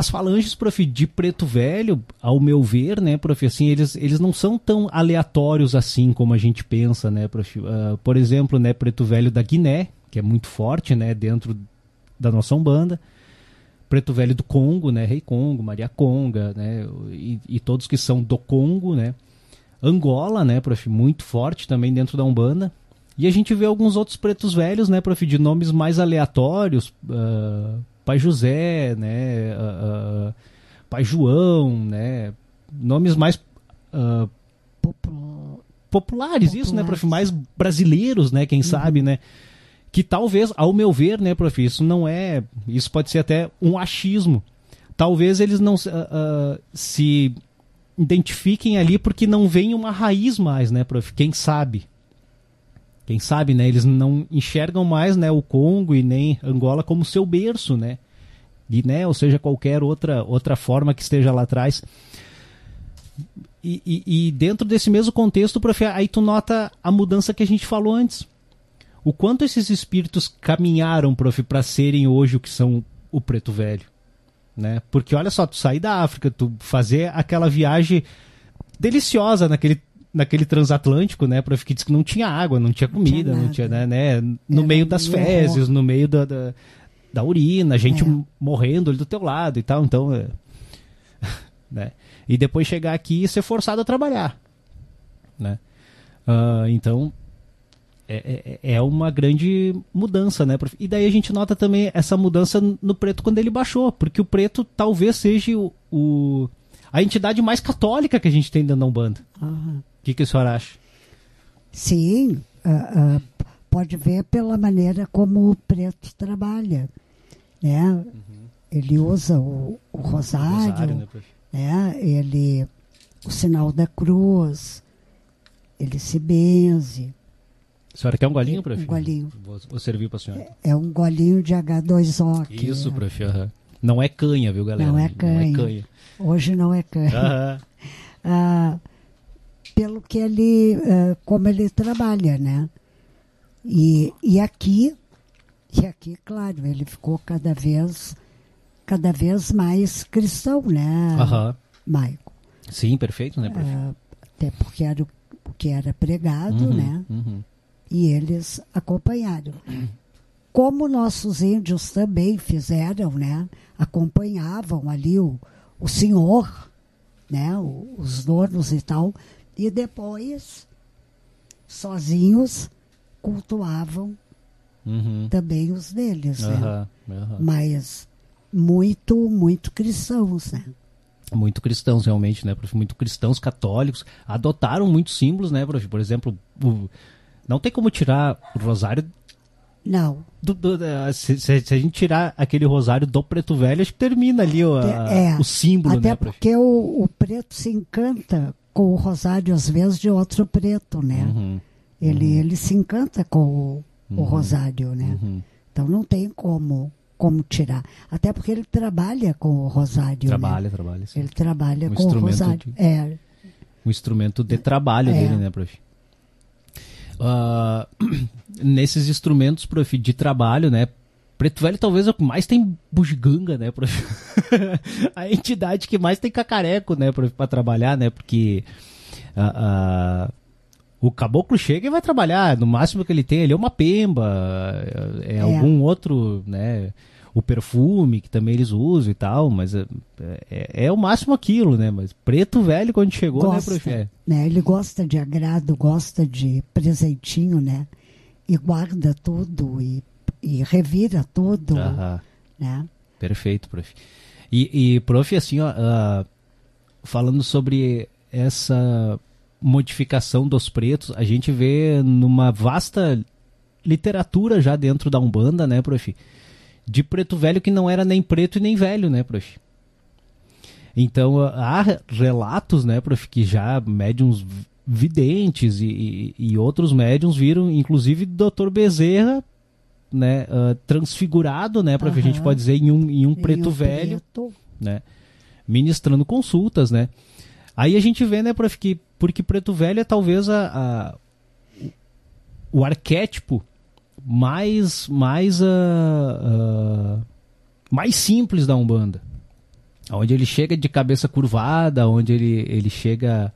as falanges, prof, de preto velho, ao meu ver, né, prof, assim, eles, eles não são tão aleatórios assim como a gente pensa, né, prof. Uh, por exemplo, né, preto velho da Guiné, que é muito forte, né, dentro da nossa Umbanda. Preto velho do Congo, né, Rei Congo, Maria Conga, né, e, e todos que são do Congo, né. Angola, né, prof, muito forte também dentro da Umbanda. E a gente vê alguns outros pretos velhos, né, prof, de nomes mais aleatórios, uh, Pai José, né, uh, uh, Pai João, né, nomes mais uh, populares, populares, isso, né, prof, mais brasileiros, né, quem uhum. sabe, né, que talvez, ao meu ver, né, prof, isso não é, isso pode ser até um achismo. Talvez eles não se identifiquem ali porque não vem uma raiz mais, né, prof, quem sabe, quem sabe, né, eles não enxergam mais, né, o Congo e nem Angola como seu berço, né? Guiné, ou seja, qualquer outra, outra forma que esteja lá atrás. E, e, e dentro desse mesmo contexto, prof, aí tu nota a mudança que a gente falou antes. O quanto esses espíritos caminharam, prof, para serem hoje o que são o preto velho. Né? Porque olha só, tu sair da África, tu fazer aquela viagem deliciosa naquele naquele transatlântico, né, para disse que não tinha água, não tinha comida, não tinha, não tinha né, né, no Era meio das fezes, no meio da, da, da urina, gente é. morrendo ali do teu lado e tal, então, é, né, e depois chegar aqui e ser forçado a trabalhar, né, uh, então é, é, é, uma grande mudança, né? E daí a gente nota também essa mudança no preto quando ele baixou, porque o preto talvez seja o, o a entidade mais católica que a gente tem dentro da Umbanda. O que, que a senhora acha? Sim, uh, uh, pode ver pela maneira como o preto trabalha. Né? Uhum. Ele usa o, o rosário, o rosário né, né? ele, o sinal da cruz, ele se benze. A senhora quer um golinho, prof? Um golinho. Vou, vou servir para a senhora. É, é, um golinho de H2O. Isso, é. prof. Uhum. Não é canha, viu, galera? Não é canha. Não é canha. Hoje não é canha. Uhum. ah, pelo que ele, uh, como ele trabalha, né? E, e aqui, e aqui, claro, ele ficou cada vez, cada vez mais cristão, né, uhum. Maico? Sim, perfeito, né? Uh, até porque era o, o que era pregado, uhum, né? Uhum. E eles acompanharam. Como nossos índios também fizeram, né? Acompanhavam ali o, o senhor, né? Os donos e tal e depois, sozinhos, cultuavam uhum. também os deles, né? Mas muito, muito cristãos, né? Muito cristãos, realmente, né, prof? Muito cristãos católicos. Adotaram muitos símbolos, né, prof? Por exemplo, o... não tem como tirar o rosário não. Do, do, se, se, a gente tirar aquele rosário do preto velho, acho que termina ali o, a, é, o símbolo, até né? porque o, o, preto se encanta com o rosário, às vezes, de outro preto, né? Uhum. Ele, uhum. ele se encanta com o, o uhum. rosário, né? Uhum. Então não tem como como tirar. Até porque ele trabalha com o rosário. Trabalha, né? trabalha. Sim. Ele trabalha um com o rosário. De, é. Um instrumento de trabalho é. dele, né, prof? Uh, nesses instrumentos, prof, de trabalho, né? Preto Velho talvez é o que mais tem bugiganga, né, prof? a entidade que mais tem cacareco, né, prof, pra trabalhar, né? Porque uh, uh, o caboclo chega e vai trabalhar. No máximo que ele tem ali é uma pemba, é, é. algum outro, né? O perfume que também eles usam e tal, mas é, é, é o máximo aquilo, né? Mas preto velho quando chegou, né, gosta, né, prof? Né? Ele gosta de agrado, gosta de presentinho, né? E guarda tudo e e revira tudo. Né? Perfeito, prof. E, e prof, assim, ó, uh, falando sobre essa modificação dos pretos, a gente vê numa vasta literatura já dentro da Umbanda, né, prof? De preto velho que não era nem preto e nem velho, né, prof? Então há relatos, né, prof, que já médiums videntes e, e, e outros médiums viram, inclusive Dr. Bezerra né, uh, transfigurado, né, para uhum. a gente pode dizer em um, em um preto um velho, preto. né, ministrando consultas, né. Aí a gente vê, né, prof, que porque preto velho é talvez a, a o arquétipo mais mais uh, uh, mais simples da umbanda, onde ele chega de cabeça curvada, onde ele ele chega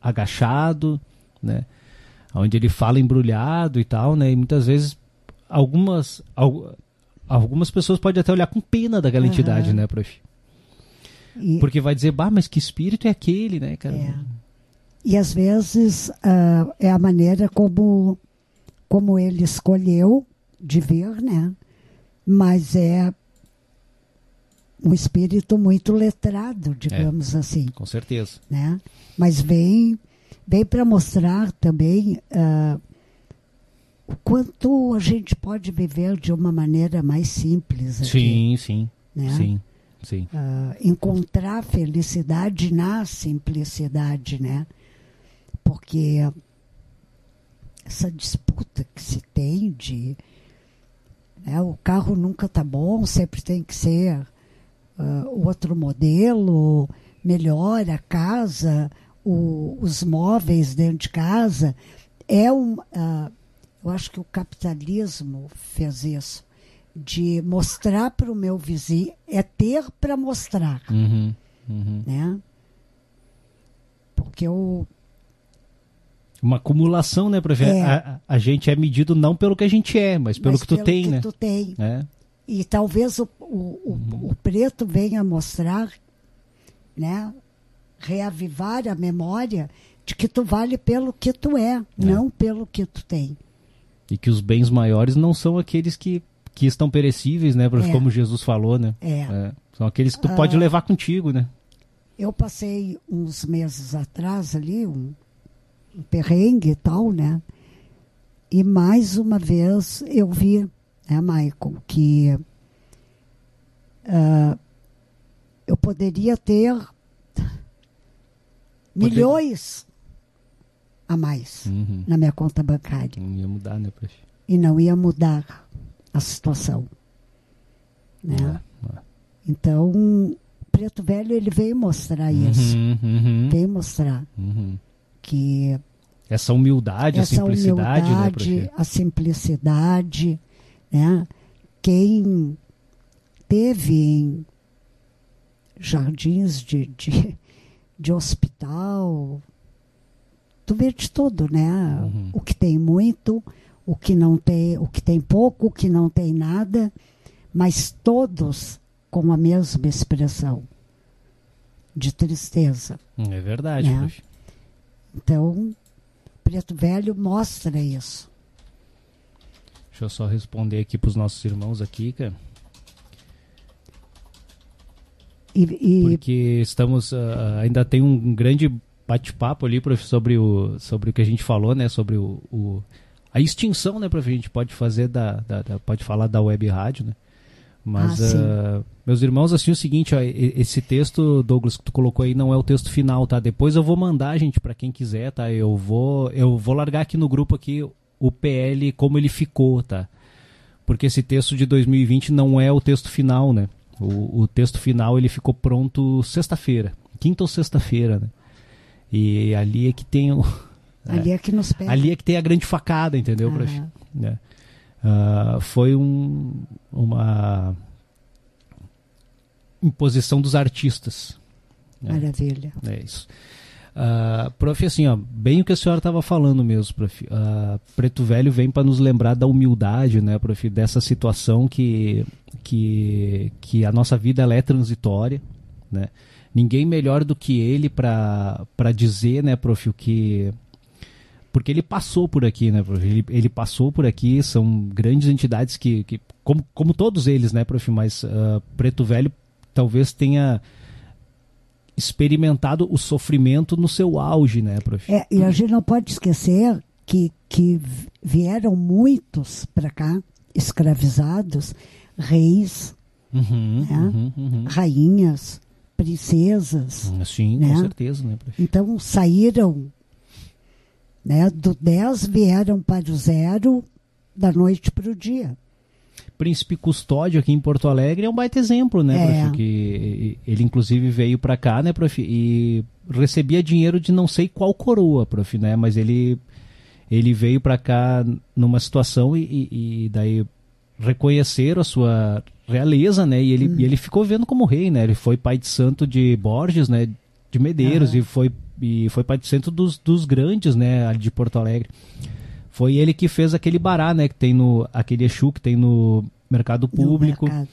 agachado, né, onde ele fala embrulhado e tal, né, e muitas vezes algumas, algumas pessoas podem até olhar com pena daquela uhum. entidade, né, prof? E, Porque vai dizer, bah, mas que espírito é aquele, né, cara? É. E às vezes uh, é a maneira como, como ele escolheu de ver, né? Mas é um espírito muito letrado, digamos é, assim. Com certeza. Né? Mas vem, vem para mostrar também uh, o quanto a gente pode viver de uma maneira mais simples. Aqui, sim, sim, né? sim, sim. Uh, encontrar felicidade na simplicidade, né? Porque essa disputa que se tem de né, o carro nunca tá bom, sempre tem que ser uh, outro modelo, melhor a casa, o, os móveis dentro de casa, é um, uh, eu acho que o capitalismo fez isso. De mostrar para o meu vizinho, é ter para mostrar. Uhum, uhum. Né? Porque o, Uma acumulação, né, prof? É. A, a, gente é medido não pelo que a gente é, mas pelo mas que tu pelo tem, que né? Tu tem. É. E talvez o, o, uhum. o, preto venha mostrar, né? Reavivar a memória de que tu vale pelo que tu é, é, não pelo que tu tem. E que os bens maiores não são aqueles que, que estão perecíveis, né? É. Como Jesus falou, né? É. é. São aqueles que tu ah, pode levar contigo, né? Eu passei uns meses atrás ali, um, um perrengue e tal, né? E mais uma vez eu vi, né, Michael, que uh, eu poderia ter milhões a mais uhum. na minha conta bancária. Não ia mudar, né, prof? E não ia mudar a situação. Né? É, é. Então, o Preto Velho ele veio mostrar uhum, isso. Uhum. Veio mostrar uhum. que essa humildade, essa a simplicidade, né, humildade, né, a simplicidade, né? Quem teve em jardins de, de, de hospital, tu vê de tudo, né? Uhum. O que tem muito, o que não tem, o que tem pouco, o que não tem nada, mas todos com a mesma expressão de tristeza. É verdade. Né? Então, Preto Velho mostra isso. Deixa eu só responder aqui para os nossos irmãos aqui, cara. E, e... Porque estamos uh, ainda tem um grande bate-papo ali prof, sobre o sobre o que a gente falou, né? Sobre o, o a extinção, né, prof? A gente pode fazer da, da, da, pode falar da web rádio, né? Mas ah, uh, meus irmãos, assim, o seguinte, ó, esse texto, Douglas, que tu colocou aí não é o texto final, tá? Depois eu vou mandar, gente, para quem quiser, tá? Eu vou eu vou largar aqui no grupo aqui o PL como ele ficou, tá? Porque esse texto de 2020 não é o texto final, né? O, o texto final ele ficou pronto sexta-feira, quinta ou sexta-feira, né? E ali é que tem o, ali é que nos pega. ali é que tem a grande facada, entendeu, prof? É. Uh, foi um, uma imposição dos artistas. Né? Maravilha. É isso. Uh, prof, assim, ó, bem o que a senhora estava falando mesmo, prof. Uh, Preto Velho vem para nos lembrar da humildade, né, prof, dessa situação que, que, que a nossa vida ela é transitória, né? Ninguém melhor do que ele para dizer, né, prof, o que porque ele passou por aqui, né, prof? Ele, ele passou por aqui, são grandes entidades que, que como, como todos eles, né, prof, mas uh, Preto Velho talvez tenha experimentado o sofrimento no seu auge, né, prof? É, e a gente não pode esquecer que, que vieram muitos para cá, escravizados, reis, uhum, né? uhum, uhum. rainhas, princesas. Sim, né? com certeza, né, prof? Então saíram, né, do 10 vieram para o zero da noite para o dia. Príncipe Custódio aqui em Porto Alegre é um baita exemplo, né, é. prof? Que ele inclusive veio para cá, né, prof? E recebia dinheiro de não sei qual coroa, prof, né? Mas ele ele veio para cá numa situação e, e, daí reconheceram a sua realeza, né? E ele, hum. e ele ficou vendo como rei, né? Ele foi pai de santo de Borges, né? De Medeiros ah. e foi e foi pai de santo dos, dos grandes, né? De Porto Alegre. Foi ele que fez aquele bará, né? Que tem no. aquele Exu que tem no Mercado Público. No mercado.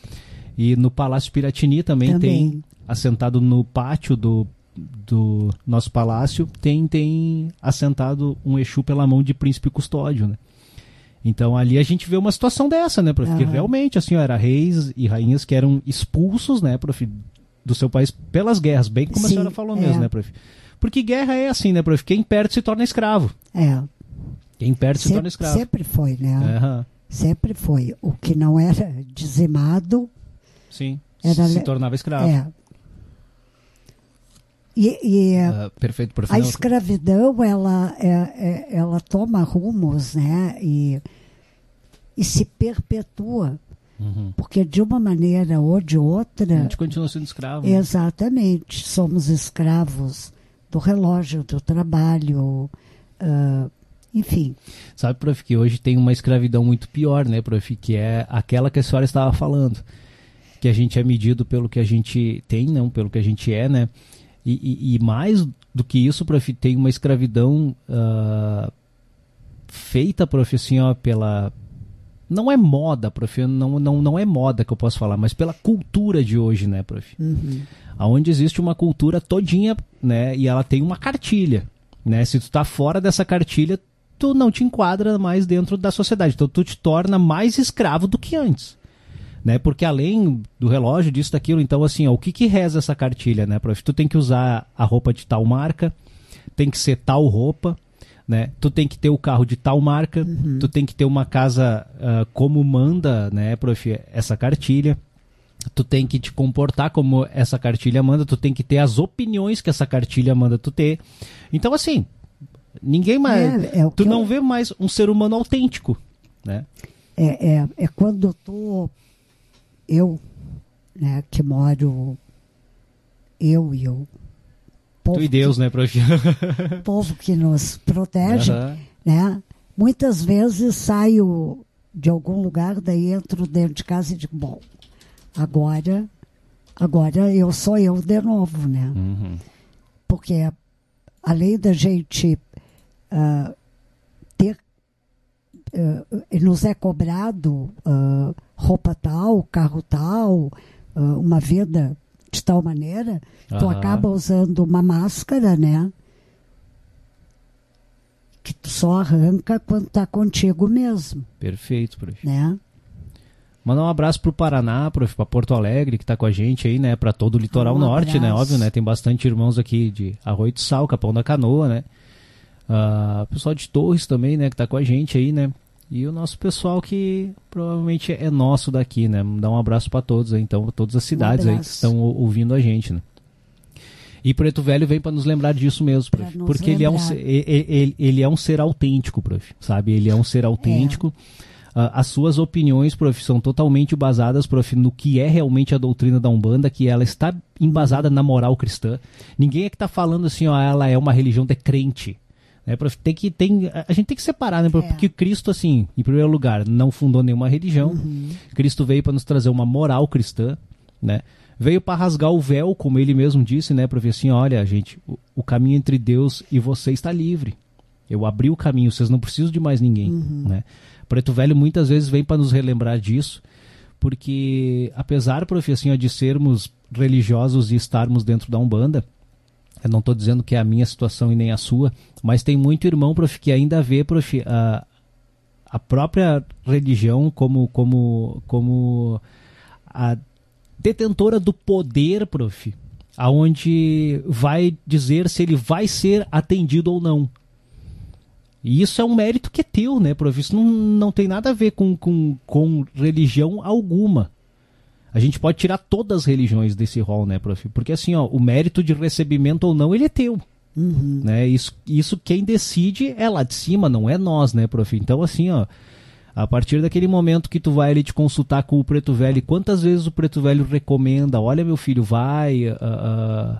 E no Palácio Piratini também, também, tem, assentado no pátio do, do nosso palácio, tem, tem assentado um Exu pela mão de príncipe custódio, né? Então ali a gente vê uma situação dessa, né, prof? Porque realmente, assim, ó, era reis e rainhas que eram expulsos, né, prof, do seu país pelas guerras, bem como Sim, a senhora falou é. mesmo, né, prof? Porque guerra é assim, né, prof? Quem perde se torna escravo. É. Quem perde se, se torna escravo. Sempre foi, né? Uhum. Sempre foi. O que não era dizimado. Sim. Era se tornava escravo. É. E, e uh, perfeito, a escravidão ela, é, é, ela toma rumos, né? E, e se perpetua. Uhum. Porque de uma maneira ou de outra. A gente continua sendo escravo. Né? Exatamente. Somos escravos do relógio, do trabalho. Uh, enfim. Sabe, prof, que hoje tem uma escravidão muito pior, né, prof, que é aquela que a senhora estava falando. Que a gente é medido pelo que a gente tem, não pelo que a gente é, né? E, e, e mais do que isso, prof, tem uma escravidão uh, feita, prof, assim, ó, pela... Não é moda, prof, não, não, não é moda que eu posso falar, mas pela cultura de hoje, né, prof? Uhum. Onde existe uma cultura todinha, né, e ela tem uma cartilha, né? Se tu tá fora dessa cartilha, tu não te enquadra mais dentro da sociedade, então tu te torna mais escravo do que antes né? Porque além do relógio, disso, daquilo, então assim, ó, o que que reza essa cartilha, né, prof? Tu tem que usar a roupa de tal marca, tem que ser tal roupa, né? Tu tem que ter o carro de tal marca, uhum. tu tem que ter uma casa uh, como manda, né, prof, essa cartilha. Tu tem que te comportar como essa cartilha manda, tu tem que ter as opiniões que essa cartilha manda tu ter. Então assim, ninguém mais, é, é tu não eu... vê mais um ser humano autêntico, né? É, é, é quando eu tô eu, né, que moro, eu e o povo. Tu e Deus, que, né, prof? povo que nos protege, uhum. né? Muitas vezes saio de algum lugar, daí entro dentro de casa e digo, bom, agora, agora eu sou eu de novo, né? Uhum. Porque além da gente uh, nos é cobrado uh, roupa tal, carro tal, uh, uma vida de tal maneira, uhum. tu acaba usando uma máscara, né? Que tu só arranca quando tá contigo mesmo. Perfeito, prof. Né? Mandar um abraço pro Paraná, prof, pra Porto Alegre, que tá com a gente aí, né? Pra todo o litoral um norte, né? Óbvio, né? Tem bastante irmãos aqui de Arroio de Sal, Capão da Canoa, né? Uh, pessoal de Torres também, né? Que tá com a gente aí, né? E o nosso pessoal que provavelmente é nosso daqui, né? Dá um abraço para todos aí, então, todas as cidades um aí que estão ouvindo a gente, né? E Preto Velho vem para nos lembrar disso mesmo, prof. Porque ele é, um, ele, ele, é um ser autêntico, prof. Sabe? Ele é um ser autêntico. É. Uh, as suas opiniões, prof, são totalmente basadas, prof, no que é realmente a doutrina da Umbanda, que ela está embasada na moral cristã. Ninguém é que está falando assim, ó, ela é uma religião de crente. Né, tem que, tem, a gente tem que separar, né? Porque é. Cristo, assim, em primeiro lugar, não fundou nenhuma religião. Uhum. Cristo veio para nos trazer uma moral cristã, né? Veio para rasgar o véu, como ele mesmo disse, né? Para ver assim, olha, gente, o, o, caminho entre Deus e você está livre. Eu abri o caminho, vocês não precisam de mais ninguém, uhum. né? Preto Velho muitas vezes vem para nos relembrar disso, porque apesar, prof, assim, de sermos religiosos e estarmos dentro da Umbanda, eu não estou dizendo que é a minha situação e nem a sua, mas tem muito irmão, prof, que ainda vê, prof, a, a própria religião como, como, como a detentora do poder, prof, aonde vai dizer se ele vai ser atendido ou não. E isso é um mérito que é teu, né, prof? Isso não, não tem nada a ver com, com, com religião alguma a gente pode tirar todas as religiões desse rol, né, prof? Porque assim, ó, o mérito de recebimento ou não, ele é teu. Uhum. Né? Isso, isso quem decide é lá de cima, não é nós, né, prof? Então, assim, ó, a partir daquele momento que tu vai ali te consultar com o preto velho, quantas vezes o preto velho recomenda, olha meu filho, vai, uh, uh,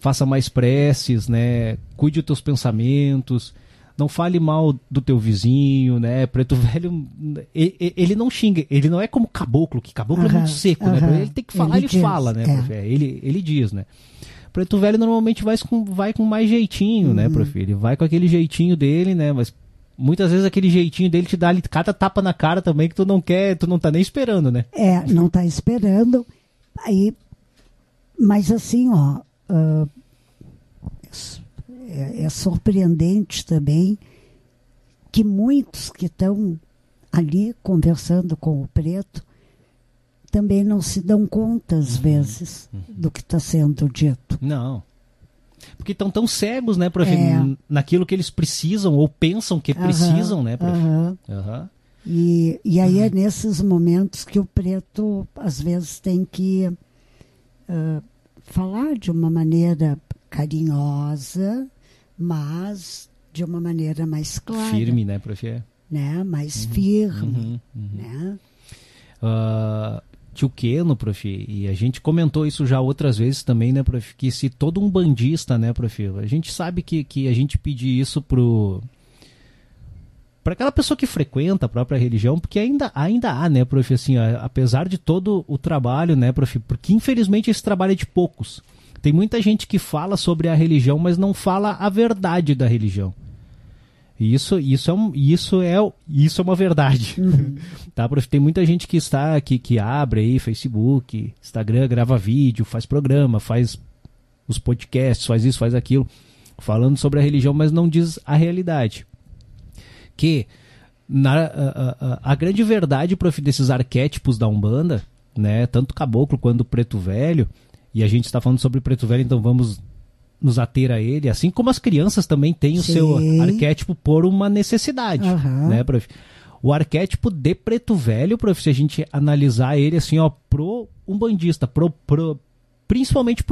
faça mais preces, né? Cuide dos teus pensamentos não fale mal do teu vizinho, né? Preto velho, ele, não xinga, ele não é como caboclo, que caboclo uhum, é muito seco, uhum. né? Ele tem que falar, ele, ele fala, né? É. Ele, ele diz, né? Preto velho normalmente vai com, vai com mais jeitinho, né, uhum. né, prof? Ele vai com aquele jeitinho dele, né? Mas muitas vezes aquele jeitinho dele te dá ali cada tapa na cara também que tu não quer, tu não tá nem esperando, né? É, não tá esperando. Aí, mas assim, ó, uh, é, é surpreendente também que muitos que estão ali conversando com o preto também não se dão conta, às uhum. vezes, uhum. do que está sendo dito. Não. Porque estão tão cegos, né, prof? É. Naquilo que eles precisam ou pensam que uhum. precisam, né, prof? Uhum. E, e aí é nesses momentos que o preto, às vezes, tem que uh, falar de uma maneira carinhosa, mas de uma maneira mais clara. Firme, né, prof? É. Né? Mais uhum, firme, uhum, uhum. né? Uh, tio Keno, prof, e a gente comentou isso já outras vezes também, né, prof, que se todo um bandista, né, prof, a gente sabe que, que a gente pedir isso pro para aquela pessoa que frequenta a própria religião, porque ainda, ainda há, né, prof, assim, apesar de todo o trabalho, né, prof, porque infelizmente esse trabalho é de poucos tem muita gente que fala sobre a religião, mas não fala a verdade da religião. Isso, isso, é, um, isso, é, isso é uma verdade. Uhum. tá, prof? Tem muita gente que está que, que abre aí Facebook, Instagram, grava vídeo, faz programa, faz os podcasts, faz isso, faz aquilo, falando sobre a religião, mas não diz a realidade. Que na, a, a, a grande verdade, prof, desses arquétipos da Umbanda, né, tanto caboclo quanto preto velho, e a gente está falando sobre preto velho, então vamos nos ater a ele, assim como as crianças também têm o Sim. seu arquétipo por uma necessidade, uhum. né, prof? O arquétipo de preto velho, prof, se a gente analisar ele assim, ó, pro umbandista, pro, pro, principalmente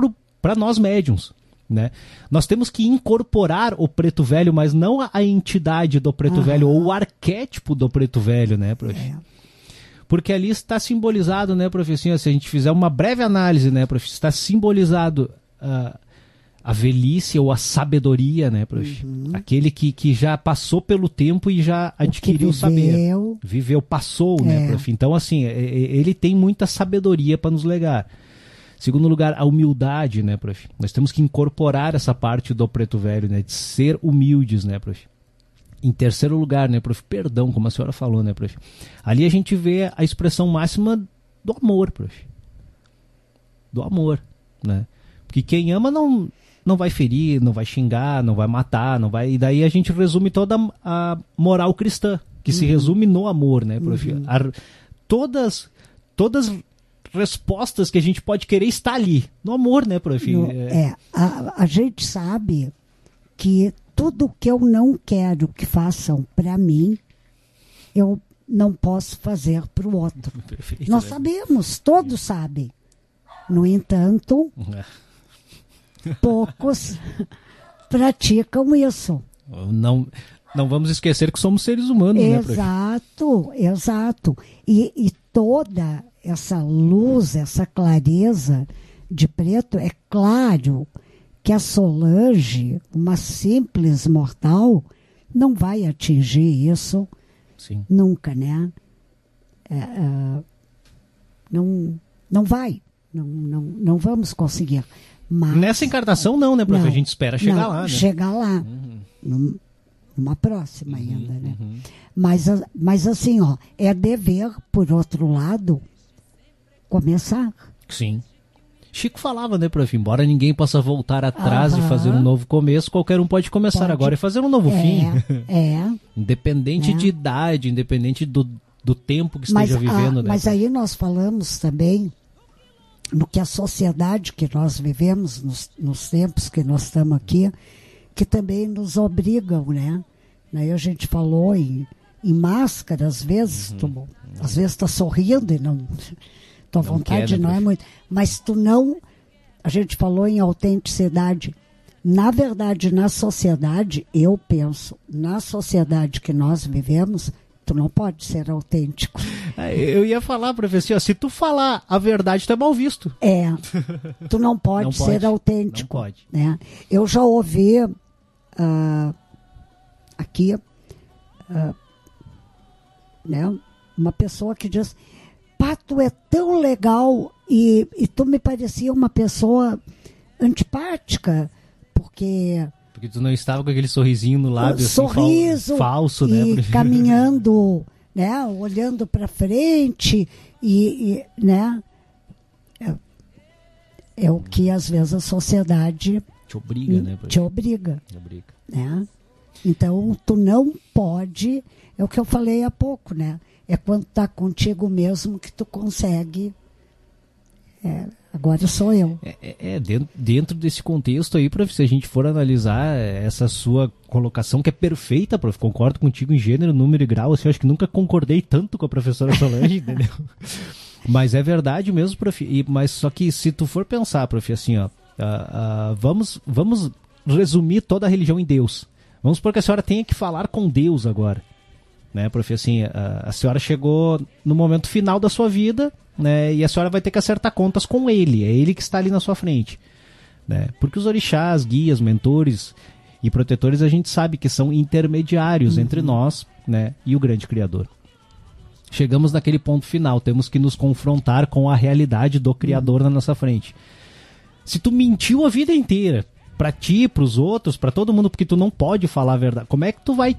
para nós médiums, né? Nós temos que incorporar o preto velho, mas não a entidade do preto uhum. velho ou o arquétipo do preto velho, né, prof? É. Porque ali está simbolizado, né, prof, assim, se a gente fizer uma breve análise, né, prof, está simbolizado uh, a velhice ou a sabedoria, né, prof? Uhum. Aquele que, que já passou pelo tempo e já adquiriu o, viveu, saber. Viveu, passou, né, é. né, prof? Então, assim, ele tem muita sabedoria para nos legar. Segundo lugar, a humildade, né, prof? Nós temos que incorporar essa parte do preto velho, né, de ser humildes, né, prof? Em terceiro lugar, né, prof? Perdão, como a senhora falou, né, prof? Ali a gente vê a expressão máxima do amor, prof. Do amor, né? Porque quem ama não não vai ferir, não vai xingar, não vai matar, não vai. E daí a gente resume toda a moral cristã, que uhum. se resume no amor, né, prof? Uhum. A, todas todas respostas que a gente pode querer está ali, no amor, né, prof? No, é, é a, a gente sabe que tudo que eu não quero que façam para mim, eu não posso fazer para o outro. Perfeito, Nós né? sabemos, todos sabem. No entanto, é poucos praticam isso. Não, não vamos esquecer que somos seres humanos, exato, né, Exato, E, e toda essa luz, essa clareza de preto, é claro que a Solange, uma simples mortal, não vai atingir isso Sim. nunca, né? É, é, não, não vai, não, não, não vamos conseguir. Mas, Nessa encarnação não, né, prof? Não, a gente espera chegar não, lá, né? Chegar lá. Uhum. Numa próxima uhum, ainda, né? Uhum. Mas, mas assim, ó, é dever, por outro lado, começar. Sim. Chico falava, né, prof? Embora ninguém possa voltar atrás e fazer um novo começo, qualquer um pode começar pode. agora e fazer um novo é, fim. É. independente é. de idade, independente do, do tempo que esteja mas, vivendo, a, né? Mas aí nós falamos também no que a sociedade que nós vivemos, nos, nos tempos que nós estamos aqui, que também nos obrigam, né? Aí a gente falou em, em máscara, às vezes, uhum. tu, às vezes está sorrindo e não. Tua não vontade não é muito. Mas tu não. A gente falou em autenticidade. Na verdade, na sociedade, eu penso, na sociedade que nós vivemos, Tu não pode ser autêntico. É, eu ia falar, professor, se tu falar a verdade, tu é mal visto. É. Tu não pode, não pode ser autêntico. Não pode. Né? Eu já ouvi uh, aqui uh, né, uma pessoa que diz: Pá, tu é tão legal e, e tu me parecia uma pessoa antipática, porque porque tu não estava com aquele sorrisinho no lábio, assim, Sorriso falso, né? E caminhando, né? Olhando para frente e, e, né? É, é, o que às vezes a sociedade te obriga, né? Te obriga, obriga. Né? Então tu não pode, é o que eu falei há pouco, né? É quando tá contigo mesmo que tu consegue é, Agora sou eu. É, é, é dentro, dentro, desse contexto aí, prof, se a gente for analisar essa sua colocação, que é perfeita, prof, concordo contigo em gênero, número e grau, assim, eu acho que nunca concordei tanto com a professora Solange, entendeu? Mas é verdade mesmo, prof, e, mas só que se tu for pensar, prof, assim, ó, uh, uh, vamos, vamos resumir toda a religião em Deus. Vamos supor que a senhora tenha que falar com Deus agora né, prof? Assim, a, a, senhora chegou no momento final da sua vida, né, e a senhora vai ter que acertar contas com ele, é ele que está ali na sua frente, né? Porque os orixás, guias, mentores e protetores a gente sabe que são intermediários uhum. entre nós, né, e o grande criador. Chegamos naquele ponto final, temos que nos confrontar com a realidade do criador uhum. na nossa frente. Se tu mentiu a vida inteira, para ti, para os outros, para todo mundo, porque tu não pode falar a verdade, como é que tu vai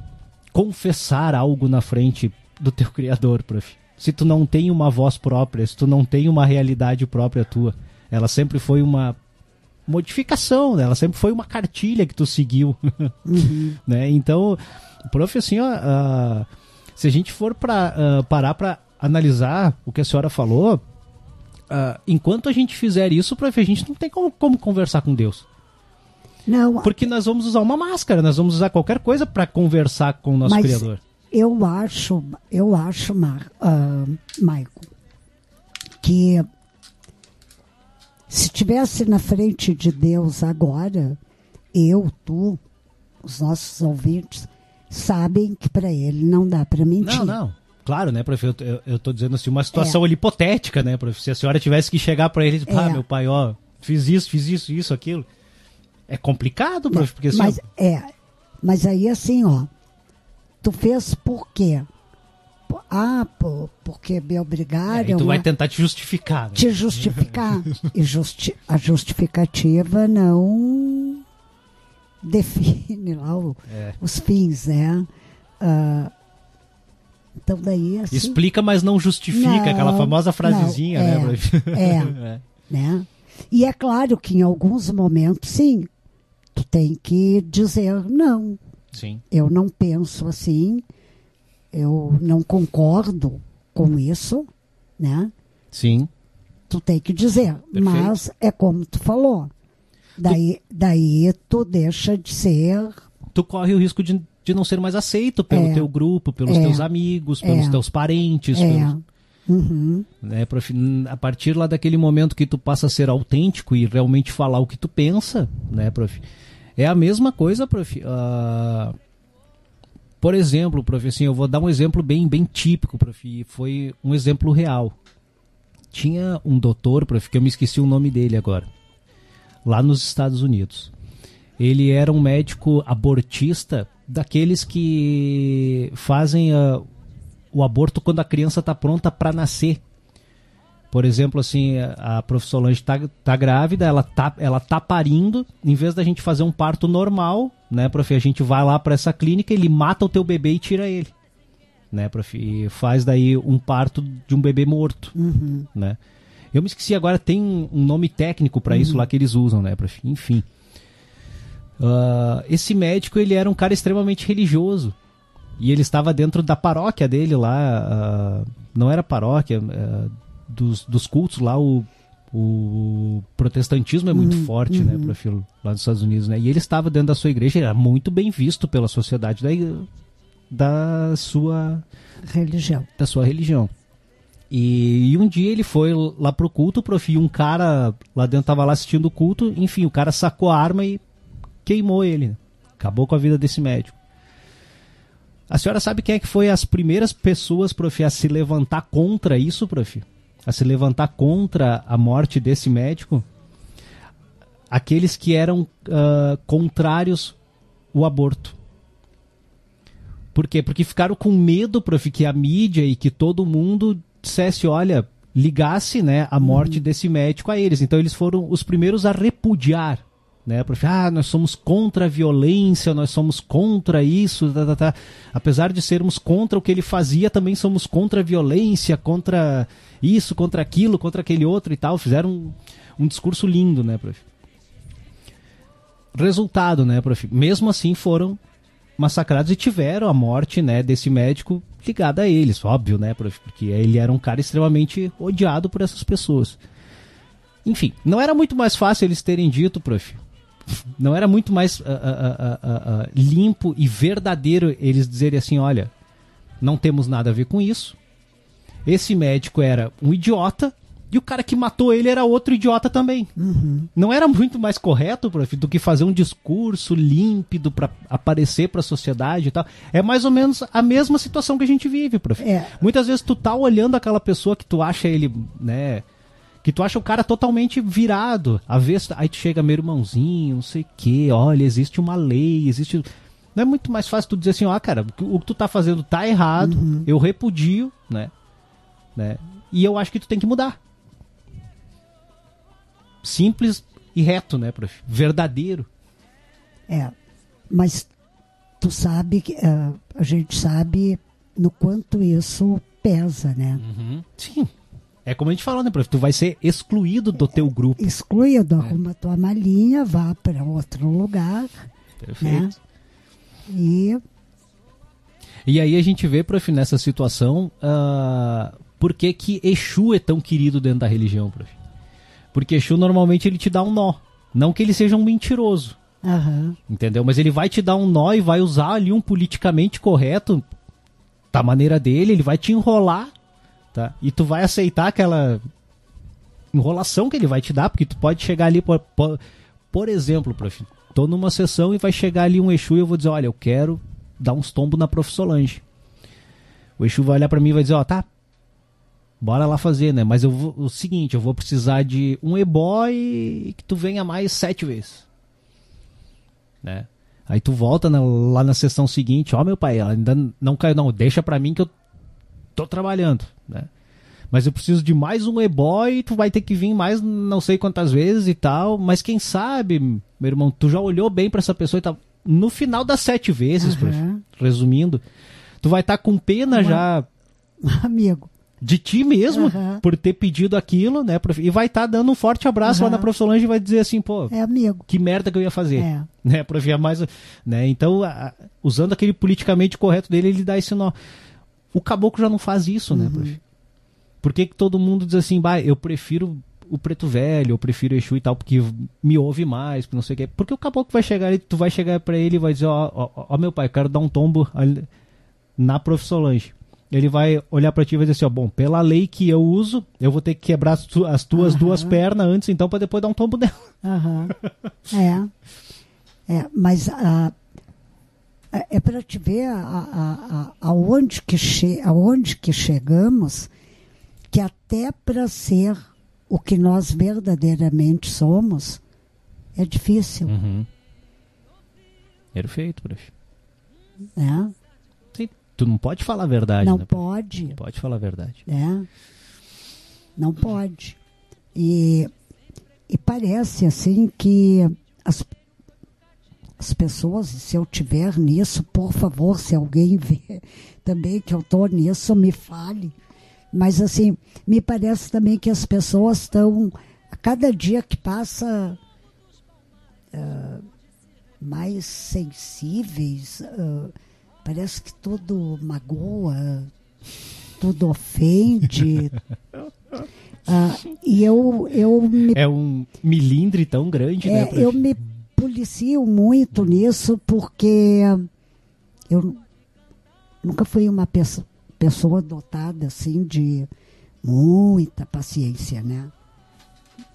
confessar algo na frente do teu criador, prof? Se tu não tem uma voz própria, se tu não tem uma realidade própria tua, ela sempre foi uma modificação, né? ela sempre foi uma cartilha que tu seguiu, uhum. né? Então, prof, assim, ó, uh, se a gente for para uh, ah, parar para analisar o que a senhora falou, uh, enquanto a gente fizer isso, prof, a gente não tem como, como conversar com Deus. Não. Porque nós vamos usar uma máscara, nós vamos usar qualquer coisa para conversar com o nosso Criador. Eu acho, eu acho, Mar, uh, Maico, que se tivesse na frente de Deus agora, eu, tu, os nossos ouvintes, sabem que para ele não dá para mentir. Não, não. Claro, né, prof? Eu, tô dizendo assim, uma situação é. ali hipotética, né, prof? Se a senhora tivesse que chegar para ele e dizer, ah, é. meu pai, ó, fiz isso, fiz isso, isso, aquilo. É complicado, prof, porque assim... Mas, é, mas aí assim, ó, tu fez por quê? Ah, por, porque me obrigaram. É, tu vai tentar te justificar. Né? Te justificar. e justi a justificativa não define lá o, é. os fins, né? Uh, então daí assim, Explica, mas não justifica, não, aquela famosa frasezinha, não, né? É, é, né? E é claro que em alguns momentos, sim, tu tem que dizer não. Sim. Eu não penso assim, eu não concordo com isso, né? Sim. Tu tem que dizer, Perfeito. mas é como tu falou. Daí, tu... daí tu deixa de ser. Tu corre o risco de, de não ser mais aceito pelo é. teu grupo, pelos é. teus amigos, pelos é. teus parentes. É. Pelos... Uhum. Né, prof, a partir lá daquele momento que tu passa a ser autêntico e realmente falar o que tu pensa, né, prof? É a mesma coisa, prof. Uh, por exemplo, prof, assim, eu vou dar um exemplo bem, bem típico, prof. Foi um exemplo real. Tinha um doutor, prof, que eu me esqueci o nome dele agora, lá nos Estados Unidos. Ele era um médico abortista, daqueles que fazem uh, o aborto quando a criança está pronta para nascer. Por exemplo, assim, a professora Solange está tá grávida, ela tá, ela tá parindo, em vez da gente fazer um parto normal, né, prof, a gente vai lá para essa clínica, ele mata o teu bebê e tira ele. Né, prof, e faz daí um parto de um bebê morto, uhum. né? Eu me esqueci agora, tem um nome técnico para uhum. isso lá que eles usam, né, prof? Enfim. Uh, esse médico, ele era um cara extremamente religioso. E ele estava dentro da paróquia dele lá, uh, não era paróquia, uh, dos, dos cultos lá, o, o protestantismo é muito uhum, forte, né, uhum. né, profilo lá dos Estados Unidos, né? E ele estava dentro da sua igreja, era muito bem visto pela sociedade da, da sua religião. Da sua religião. E, e, um dia ele foi lá pro culto, prof, e um cara lá dentro tava lá assistindo o culto, enfim, o cara sacou a arma e queimou ele. Acabou com a vida desse médico. A senhora sabe quem é que foi as primeiras pessoas, prof, a se levantar contra isso, prof? A se levantar contra a morte desse médico aqueles que eram uh, contrários ao aborto. Por quê? Porque ficaram com medo, prof, que a mídia e que todo mundo dissesse, olha, ligasse né, a morte uhum. desse médico a eles. Então eles foram os primeiros a repudiar né? Prof, ah, nós somos contra a violência, nós somos contra isso, tá, tá, tá. apesar de sermos contra o que ele fazia, também somos contra a violência, contra isso, contra aquilo, contra aquele outro e tal. Fizeram um, um discurso lindo, né, prof? Resultado, né, prof? Mesmo assim foram massacrados e tiveram a morte, né, desse médico ligada a eles, óbvio, né, prof? Porque ele era um cara extremamente odiado por essas pessoas. Enfim, não era muito mais fácil eles terem dito, prof, não era muito mais uh, uh, uh, limpo e verdadeiro eles dizerem assim: olha, não temos nada a ver com isso. Esse médico era um idiota e o cara que matou ele era outro idiota também. Uhum. Não era muito mais correto, prof, do que fazer um discurso límpido para aparecer para a sociedade e tal. É mais ou menos a mesma situação que a gente vive, prof. É. Muitas vezes tu tá olhando aquela pessoa que tu acha ele, né, que tu acha o cara totalmente virado. A vez, aí tu chega, meu irmãozinho, não sei o que, olha, existe uma lei, existe. Não é muito mais fácil tu dizer assim, ó, cara, o que tu tá fazendo tá errado, uhum. eu repudio, né? né? E eu acho que tu tem que mudar. Simples e reto, né, prof? Verdadeiro. É, mas tu sabe que uh, a gente sabe no quanto isso pesa, né? Uhum. Sim. É como a gente falou, né, prof? Tu vai ser excluído do teu grupo. Excluído, é. arruma tua malinha, vá para outro lugar. Perfeito. Né? E... e aí a gente vê, prof, nessa situação, uh, por que, que Exu é tão querido dentro da religião, prof? Porque Exu normalmente ele te dá um nó. Não que ele seja um mentiroso. Uhum. Entendeu? Mas ele vai te dar um nó e vai usar ali um politicamente correto da maneira dele, ele vai te enrolar, tá? E tu vai aceitar aquela enrolação que ele vai te dar, porque tu pode chegar ali, por, por, por exemplo, prof, tô numa sessão e vai chegar ali um Exu e eu vou dizer, olha, eu quero dar uns tombos na Prof. Solange. O Exu vai olhar para mim e vai dizer, ó, tá, bora lá fazer, né? Mas eu vou, o seguinte, eu vou precisar de um ebó e que tu venha mais sete vezes, né? Aí tu volta na, lá na sessão seguinte, ó meu pai, ela ainda não caiu, não, deixa pra mim que eu tô trabalhando, né? Mas eu preciso de mais um ebó e tu vai ter que vir mais não sei quantas vezes e tal, mas quem sabe, meu irmão, tu já olhou bem para essa pessoa e tá no final das sete vezes, uhum. resumindo, tu vai estar tá com pena Uma... já amigo de ti mesmo uhum. por ter pedido aquilo, né? E vai estar tá dando um forte abraço uhum. lá na Prof. Solange e vai dizer assim, pô, é amigo. que merda que eu ia fazer. É. Né? Prof. É mais, né? Então, a, usando aquele politicamente correto dele, ele dá esse nó. O caboclo já não faz isso, né, uhum. Prof? Por que, que todo mundo diz assim, bah, eu prefiro o preto velho, eu prefiro Exu e tal, porque me ouve mais, não sei o quê. Porque o caboclo vai chegar e tu vai chegar para ele e vai dizer, ó, ó, ó, meu pai, quero dar um tombo na Prof. Solange ele vai olhar para ti e vai dizer assim, ó, bom, pela lei que eu uso, eu vou ter que quebrar as, tu, as tuas uhum. duas pernas antes, então, para depois dar um tombo nela. Uhum. é. É, mas uh, é para te ver a, a, a, aonde, que che, aonde que chegamos, que até para ser o que nós verdadeiramente somos, é difícil. Uhum. Perfeito, prof. É tu não pode falar a verdade. Não né? pode. Não pode falar a verdade. É. Não pode. E, e parece assim que as, as pessoas, se eu tiver nisso, por favor, se alguém vê também que eu estou nisso, me fale. Mas assim, me parece também que as pessoas estão, a cada dia que passa, uh, mais sensíveis. Uh, Parece que tudo magoa, tudo ofende. ah, e eu, eu me, É um milindre tão grande, é, né? Eu me policio muito nisso porque eu nunca fui uma pessoa, pessoa dotada assim de muita paciência, né?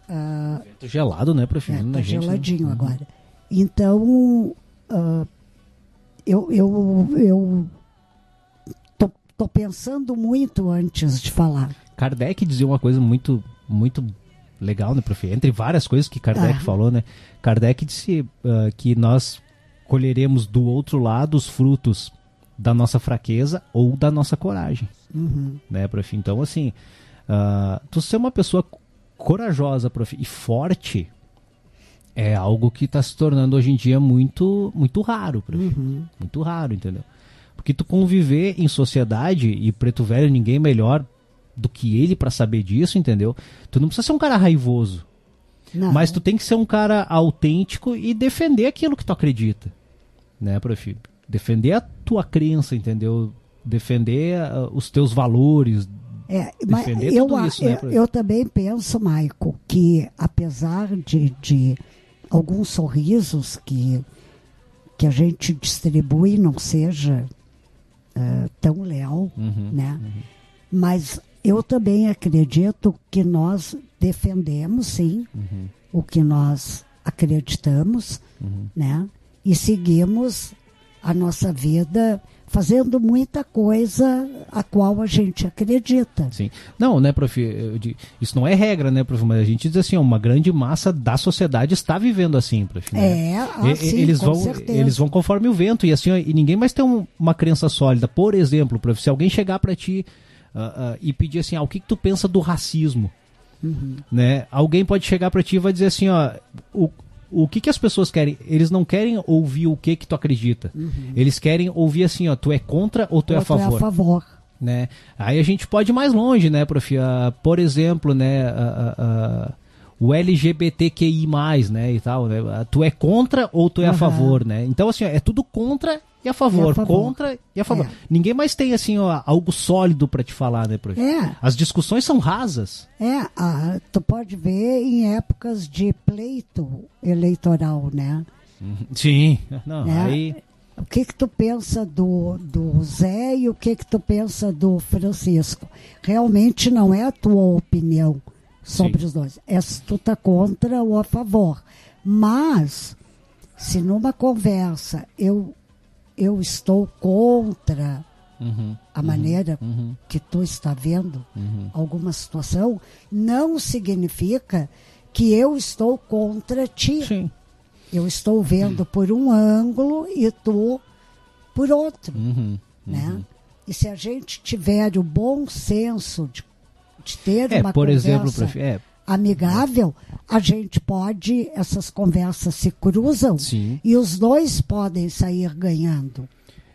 Ah, gelado, né, professor? É, tá geladinho né? agora. Então, uh, eu, eu, eu tô, tô pensando muito antes de falar. Kardec dizia uma coisa muito, muito legal, né, prof? Entre várias coisas que Kardec ah. falou, né? Kardec disse uh, que nós colheremos do outro lado os frutos da nossa fraqueza ou da nossa coragem, uhum. né, prof? Então, assim, uh, tu ser uma pessoa corajosa, prof, e forte, é algo que está se tornando hoje em dia muito, muito raro, uhum. muito raro, entendeu? Porque tu conviver em sociedade e preto velho ninguém melhor do que ele para saber disso, entendeu? Tu não precisa ser um cara raivoso, não. mas tu tem que ser um cara autêntico e defender aquilo que tu acredita, né, prof? Defender a tua crença, entendeu? Defender uh, os teus valores, é, defender eu, tudo isso, né, eu, né? Eu também penso, Maico, que apesar de, de alguns sorrisos que, que a gente distribui não seja uh, tão leal, uhum, né? Uhum. Mas eu também acredito que nós defendemos, sim, uhum. o que nós acreditamos, uhum. né? E seguimos a nossa vida fazendo muita coisa a qual a gente acredita. Sim. Não, né, prof, isso não é regra, né, prof, mas a gente diz assim, uma grande massa da sociedade está vivendo assim, prof. Né? É, ah, sim, eles vão certeza. eles vão conforme o vento e assim, e ninguém mais tem um, uma crença sólida. Por exemplo, prof, se alguém chegar para ti uh, uh, e pedir assim, ah, o que, que tu pensa do racismo? uhum. né? Alguém pode chegar para ti e vai dizer assim, ó, o, o que, que as pessoas querem? Eles não querem ouvir o que que tu acredita. Uhum. Eles querem ouvir assim, ó, tu é contra ou tu ou é a favor? É a favor. Né? Aí a gente pode ir mais longe, né, prof? Uh, por exemplo, né, uh, uh, o LGBTQI+, né, e tal, né? Tu é contra ou tu é uhum. a favor, né? Então, assim, é tudo contra e a favor, e a favor. contra e a favor. É. Ninguém mais tem assim ó, algo sólido para te falar, né, prof? É. As discussões são rasas. É, ah, tu pode ver em épocas de pleito eleitoral, né? Uhum. Sim. Não, é. aí o que que tu pensa do, do Zé e o que que tu pensa do Francisco? Realmente não é a tua opinião sobre Sim. os dois. É se tu tá contra ou a favor. Mas se numa conversa eu eu estou contra uhum, a uhum, maneira uhum, que tu está vendo uhum. alguma situação, não significa que eu estou contra ti. Sim. Eu estou vendo por um ângulo e tu por outro. Uhum, né? Uhum. E se a gente tiver o bom senso de, de ter é, uma por conversa exemplo, prof, é, amigável, a gente pode, essas conversas se cruzam Sim. e os dois podem sair ganhando.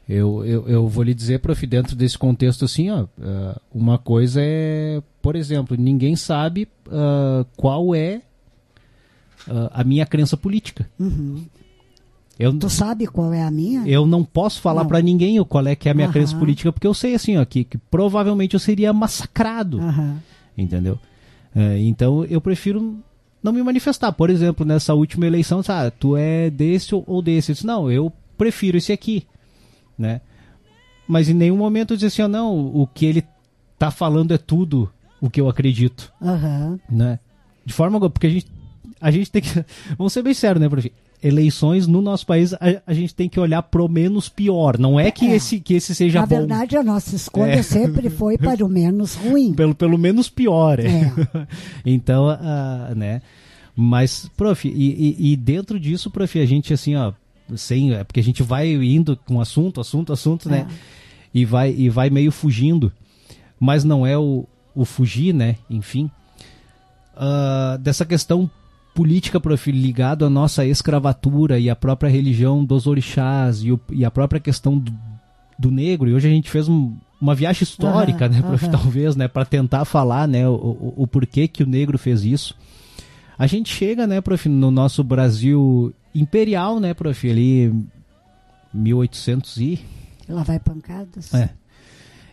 Eu, eu, eu vou lhe dizer, prof, dentro desse contexto assim, ó, uh, uma coisa é, por exemplo, ninguém sabe uh, qual é uh, a minha crença política. Uhum. Eu, tu sabe qual é a minha? Eu não posso falar para ninguém qual é que é a minha uhum. crença política, porque eu sei assim, ó, que, que provavelmente eu seria massacrado. Uhum. Entendeu? É, então eu prefiro não me manifestar. Por exemplo, nessa última eleição, ah, tu é desse ou desse. Eu disse, não, eu prefiro esse aqui, né? Mas em nenhum momento eu disse assim, não, o que ele tá falando é tudo o que eu acredito, uhum. né? De forma porque a gente a gente tem que vamos ser bem sérios, né, prof? Eleições no nosso país a, a, gente tem que olhar pro menos pior. Não é que, é. Esse, que esse seja Na bom. Na verdade, a nossa escolha é. sempre foi para o menos ruim. Pelo, pelo menos pior. É. é. então, uh, né? Mas, prof, e, e, e, dentro disso, prof, a gente assim, ó, sem, é porque a gente vai indo com assunto, assunto, assunto, né? É. E vai, e vai meio fugindo. Mas não é o, o fugir, né? Enfim. Uh, dessa questão política prof, ligado à nossa escravatura e à própria religião dos orixás e, o, e a própria questão do, do, negro. E hoje a gente fez um, uma viagem histórica, uhum, né, prof, uhum. talvez, né, para tentar falar, né, o, o, o, porquê que o negro fez isso. A gente chega, né, prof, no nosso Brasil imperial, né, prof, ali 1800 e lá vai pancadas. É.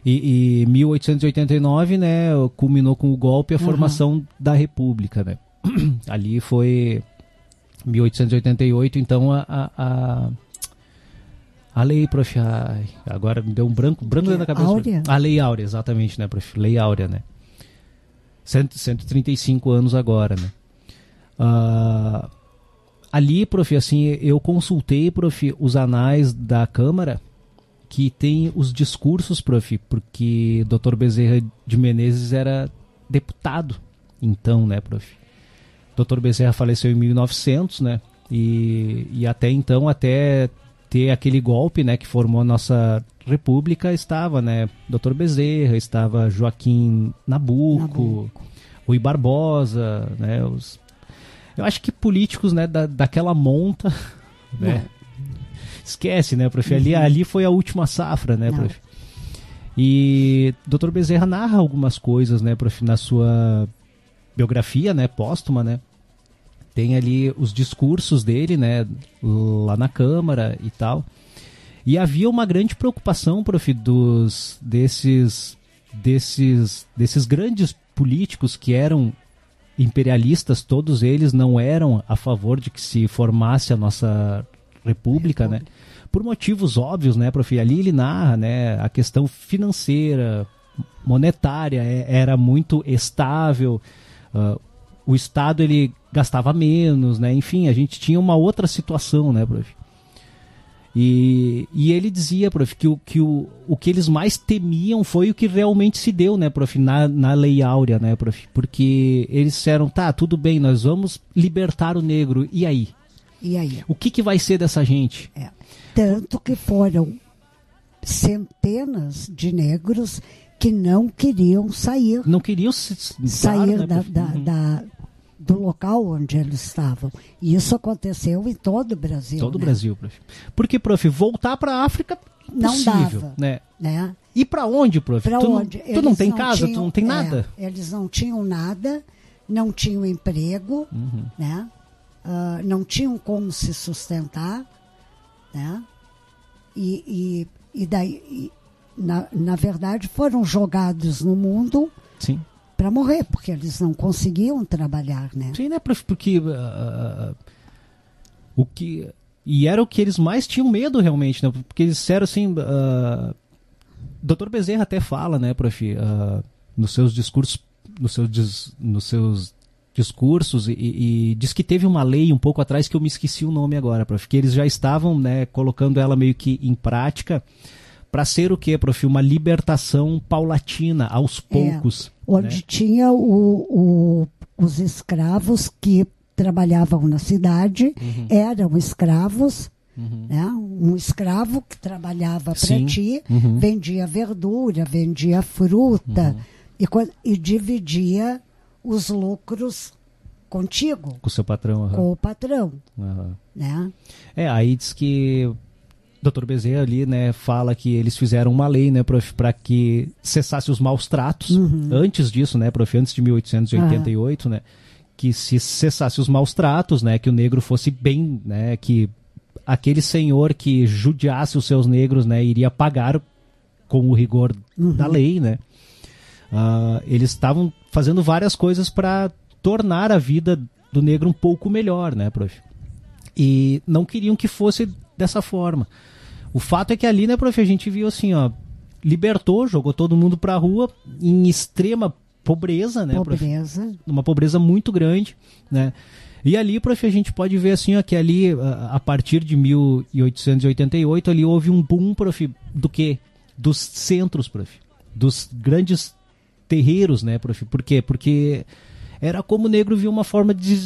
E, e 1889, né, culminou com o golpe e a uhum. formação da República, né? ali foi 1888, então a, a, a lei, prof, agora me deu um branco, branco dentro da cabeça. Áurea? A lei áurea, exatamente, né, prof? Lei áurea, né? 135 anos agora, né? Uh, ali, prof, assim, eu consultei, prof, os anais da Câmara que tem os discursos, prof, porque Dr. Bezerra de Menezes era deputado, então, né, prof? Dr. Bezerra faleceu em 1900, né? E, e até então, até ter aquele golpe, né, que formou a nossa república, estava, né, Dr. Bezerra, estava Joaquim Nabuco, Nabuco. Rui Barbosa, né, os... eu acho que políticos, né, da, daquela monta, né, esquece, né, prof, ali, uhum. ali foi a última safra, né, Não. prof. E Dr. Bezerra narra algumas coisas, né, prof, na sua biografia, né, póstuma, né? Tem ali os discursos dele, né, lá na Câmara e tal. E havia uma grande preocupação, prof, dos desses desses desses grandes políticos que eram imperialistas, todos eles não eram a favor de que se formasse a nossa república, né? Por motivos óbvios, né, prof? Ali ele narra, né, a questão financeira, monetária é, era muito estável, Uh, o Estado ele gastava menos, né? Enfim, a gente tinha uma outra situação, né, prof? E, e ele dizia, prof, que, o, que o, o que eles mais temiam foi o que realmente se deu, né, prof, na, na Lei Áurea, né, prof? Porque eles disseram, tá, tudo bem, nós vamos libertar o negro, e aí? E aí? O que, que vai ser dessa gente? É. Tanto que foram centenas de negros que não queriam sair. Não queriam se, sair né? da, da, da, do local onde eles estavam. E isso aconteceu em todo o Brasil. Todo o né? Brasil, prof. Porque, prof, voltar para a África não dava, né? né? E para onde, prof? Para onde? Não, tu não tem não casa, tinham, tu não tem nada. É, eles não tinham nada, não tinham emprego, uhum. né? Uh, não tinham como se sustentar, né? E, e, e daí, e, na, na verdade, foram jogados no mundo Sim para morrer, porque eles não conseguiam trabalhar, né? Sim, né? Porque uh, o que e era o que eles mais tinham medo realmente, né? Porque eles disseram assim, uh, Dr. Bezerra até fala, né, prof, uh, nos seus discursos, nos seus, nos seus discursos e, e, diz que teve uma lei um pouco atrás que eu me esqueci o nome agora, prof, que eles já estavam, né, colocando ela meio que em prática para ser o que, prof? Uma libertação paulatina, aos é, poucos. É, onde né? tinha o, o, os escravos que trabalhavam na cidade, uhum. eram escravos, Uhum. Né? Um escravo que trabalhava para ti, uhum. vendia verdura, vendia fruta uhum. e, e, dividia os lucros contigo. Com o seu patrão. Com o patrão. Né? É, aí diz que Dr. Bezerra ali, né, fala que eles fizeram uma lei, né, prof, para que cessasse os maus tratos. Uhum. Antes disso, né, prof, antes de 1888, uhum. né, que se cessasse os maus tratos, né, que o negro fosse bem, né, que aquele senhor que judiasse os seus negros, né, iria pagar com o rigor uhum. da lei, né. Uh, eles estavam fazendo várias coisas para tornar a vida do negro um pouco melhor, né, prof. E não queriam que fosse dessa forma. O fato é que ali, né, prof, a gente viu assim, ó, libertou, jogou todo mundo pra rua em extrema pobreza, né? Pobreza. Prof, uma pobreza muito grande, né? E ali, prof, a gente pode ver assim, ó, que ali, a partir de 1888, ali houve um boom, prof, do que? Dos centros, prof. Dos grandes terreiros, né, prof? Por quê? Porque era como o negro viu uma forma de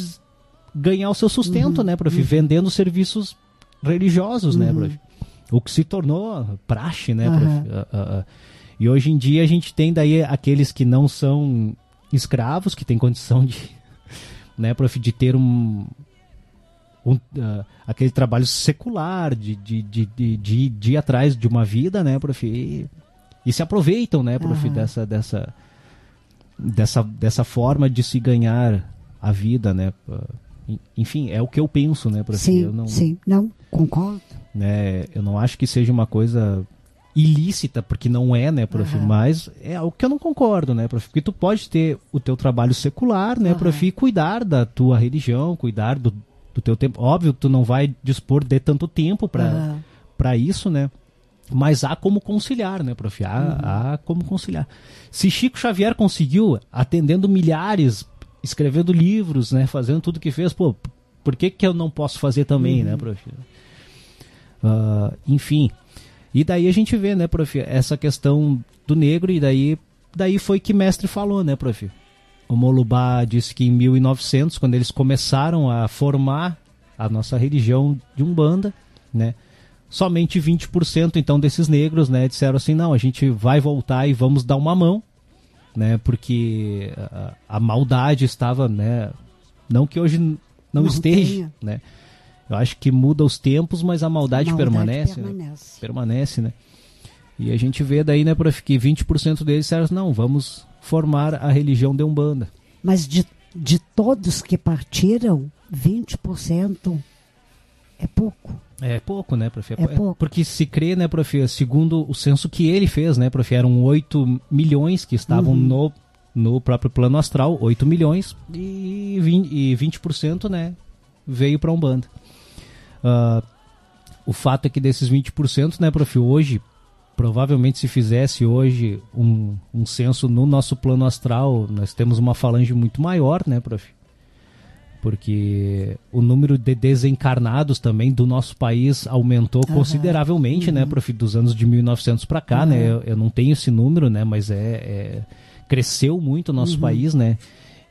ganhar o seu sustento, uhum, né, prof? Uhum. Vendendo serviços religiosos, né, uhum. né, prof? O que se tornou praxe, né? Uhum. Uh, uh, uh. E hoje em dia a gente tem daí aqueles que não são escravos, que têm condição de, né, prof, de ter um, um aquele trabalho secular, de, de, de, de, de, ir atrás de uma vida, né, prof, e, e se aproveitam, né, prof, uhum. dessa, dessa, dessa, dessa forma de se ganhar a vida, né, enfim, é o que eu penso, né, prof. Sim, eu não, sim, não, concordo. Né, eu não acho que seja uma coisa ilícita, porque não é, né, prof, uhum. mas é algo que eu não concordo, né, prof, porque tu pode ter o teu trabalho secular, né, uhum. prof, e cuidar da tua religião, cuidar do, do teu tempo. Óbvio tu não vai dispor de tanto tempo para uhum. para isso, né? Mas há como conciliar, né, prof? Há, uhum. há como conciliar. Se Chico Xavier conseguiu, atendendo milhares, escrevendo livros, né, fazendo tudo que fez, pô, por que, que eu não posso fazer também, né, uhum. né, prof? Uh, enfim. E daí a gente vê, né, prof, essa questão do negro, e daí, daí foi que mestre falou, né, prof? O Molubá disse que em 1900, quando eles começaram a formar a nossa religião de Umbanda, né, somente 20% então desses negros, né, disseram assim, não, a gente vai voltar e vamos dar uma mão, né? Porque a, a maldade estava, né? Não que hoje não, não esteja, tenha. né? Eu acho que muda os tempos, mas a maldade, a maldade permanece, permanece. Né? permanece, né? E a gente vê daí, né, prof, que 20% deles disseram, não, vamos formar a religião de Umbanda. Mas de, de todos que partiram, 20% é pouco. É pouco, né, prof? É, é pouco. Porque se crê, né, prof, segundo o censo que ele fez, né, prof, eram 8 milhões que estavam uhum. no, no próprio plano astral, 8 milhões, e 20%, e 20% né, veio para Umbanda. Uh, o fato é que desses 20%, né, prof, hoje, provavelmente se fizesse hoje um, um censo no nosso plano astral, nós temos uma falange muito maior, né, prof? Porque o número de desencarnados também do nosso país aumentou uhum. consideravelmente, né, uhum. né, prof, dos anos de 1900 para cá, uhum. né? Eu, eu, não tenho esse número, né, mas é, é cresceu muito o nosso uhum. país, né,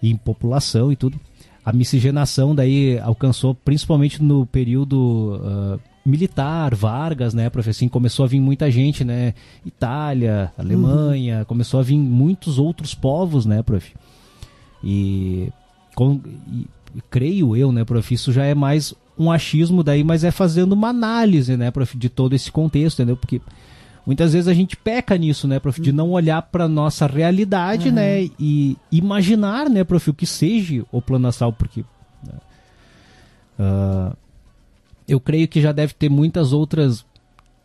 em população e tudo. A miscigenação daí alcançou principalmente no período uh, militar, Vargas, né, prof, assim, começou a vir muita gente, né, Itália, Alemanha, uhum. começou a vir muitos outros povos, né, prof. E, com, e, creio eu, né, prof, isso já é mais um achismo daí, mas é fazendo uma análise, né, prof, de todo esse contexto, entendeu? Porque muitas vezes a gente peca nisso, né, prof, de não olhar para nossa realidade, uhum. né, e imaginar, né, prof, o que seja o plano astral, porque uh, eu creio que já deve ter muitas outras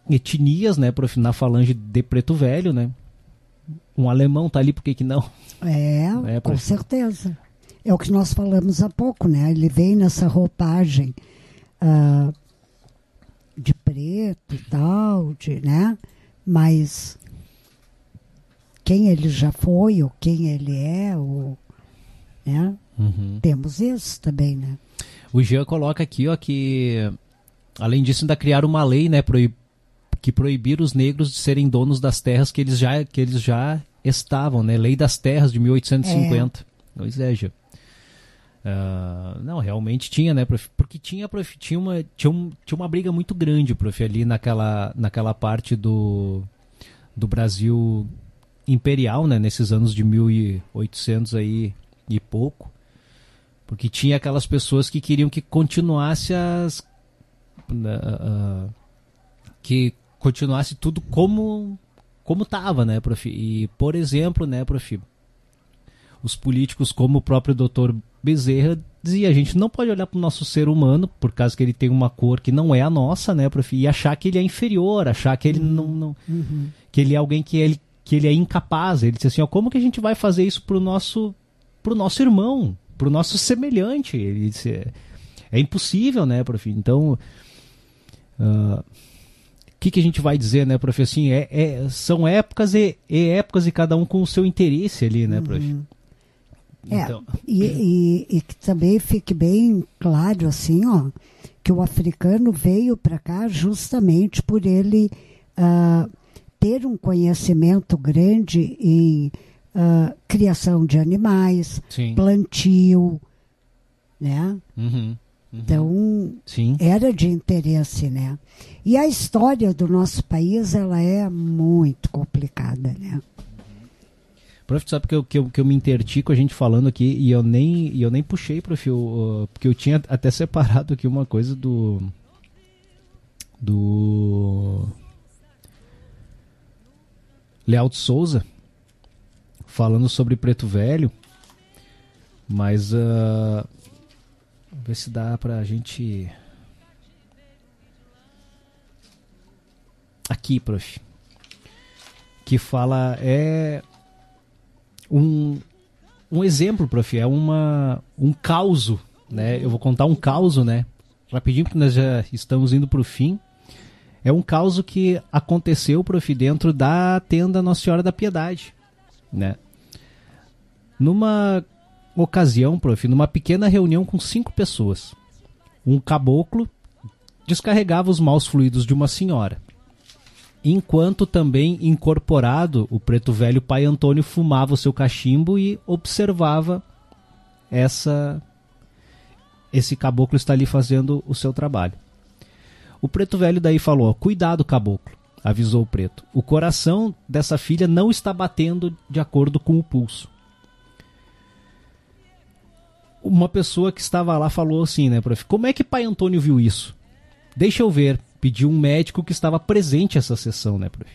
etnias, né, prof, na falange de Preto Velho, né? Um alemão tá ali, por que que não? É, é com certeza. É o que nós falamos há pouco, né? Ele vem nessa roupagem uh, de preto e tal, de, né? Mas quem ele já foi, ou quem ele é, ou, né? Uhum. Temos isso também, né? O Jean coloca aqui, ó, que além disso ainda criaram uma lei, né, proib que proibir os negros de serem donos das terras que eles já que eles já estavam, né? Lei das Terras de 1850. É. Pois é, Jean. Uh, não, realmente tinha, né, prof? Porque tinha, prof, tinha, uma, tinha, um, tinha uma briga muito grande, prof, ali naquela, naquela parte do, do Brasil imperial, né, nesses anos de 1800 aí e pouco. Porque tinha aquelas pessoas que queriam que continuasse as. Uh, que continuasse tudo como como estava, né, prof? E, por exemplo, né, prof? Os políticos, como o próprio doutor Bezerra, dizia: a gente não pode olhar para o nosso ser humano, por causa que ele tem uma cor que não é a nossa, né, prof? E achar que ele é inferior, achar que ele uhum. não. não uhum. que ele é alguém que ele, que ele é incapaz. Ele disse assim: ó, como que a gente vai fazer isso para o nosso, pro nosso irmão? para o nosso semelhante. Ele disse, é, é impossível, né, prof? Então, o uh, ah, que, que a gente vai dizer, né, prof? Assim, é, é, são épocas e, e, épocas e cada um com o seu interesse ali, né, prof? Uhum. É, então... e, e, e que também fique bem claro, assim, ó, que o africano veio para cá justamente por ele uh, ter um conhecimento grande em uh, criação de animais, Sim. plantio, né? Uhum, uhum. Então, Sim. era de interesse, né? E a história do nosso país, ela é muito complicada, né? Prof, sabe que eu, que, eu, que eu me interti com a gente falando aqui e eu nem, eu nem puxei, prof, eu, porque eu tinha até separado aqui uma coisa do. Do. Lealto Souza, falando sobre Preto Velho, mas uh, ver se dá pra gente aqui, prof, que fala é um um exemplo, prof, é uma um caos, né? Eu vou contar um caos, né? Rapidinho porque nós já estamos indo pro fim. É um caos que aconteceu, prof, dentro da tenda Nossa Senhora da Piedade né? Numa ocasião, prof, numa pequena reunião com cinco pessoas, um caboclo descarregava os maus fluidos de uma senhora. Enquanto também incorporado, o preto velho pai Antônio fumava o seu cachimbo e observava essa esse caboclo está ali fazendo o seu trabalho. O preto velho daí falou: "Cuidado, caboclo avisou o preto. O coração dessa filha não está batendo de acordo com o pulso. Uma pessoa que estava lá falou assim, né, prof? Como é que pai Antônio viu isso? Deixa eu ver. Pediu um médico que estava presente essa sessão, né, prof?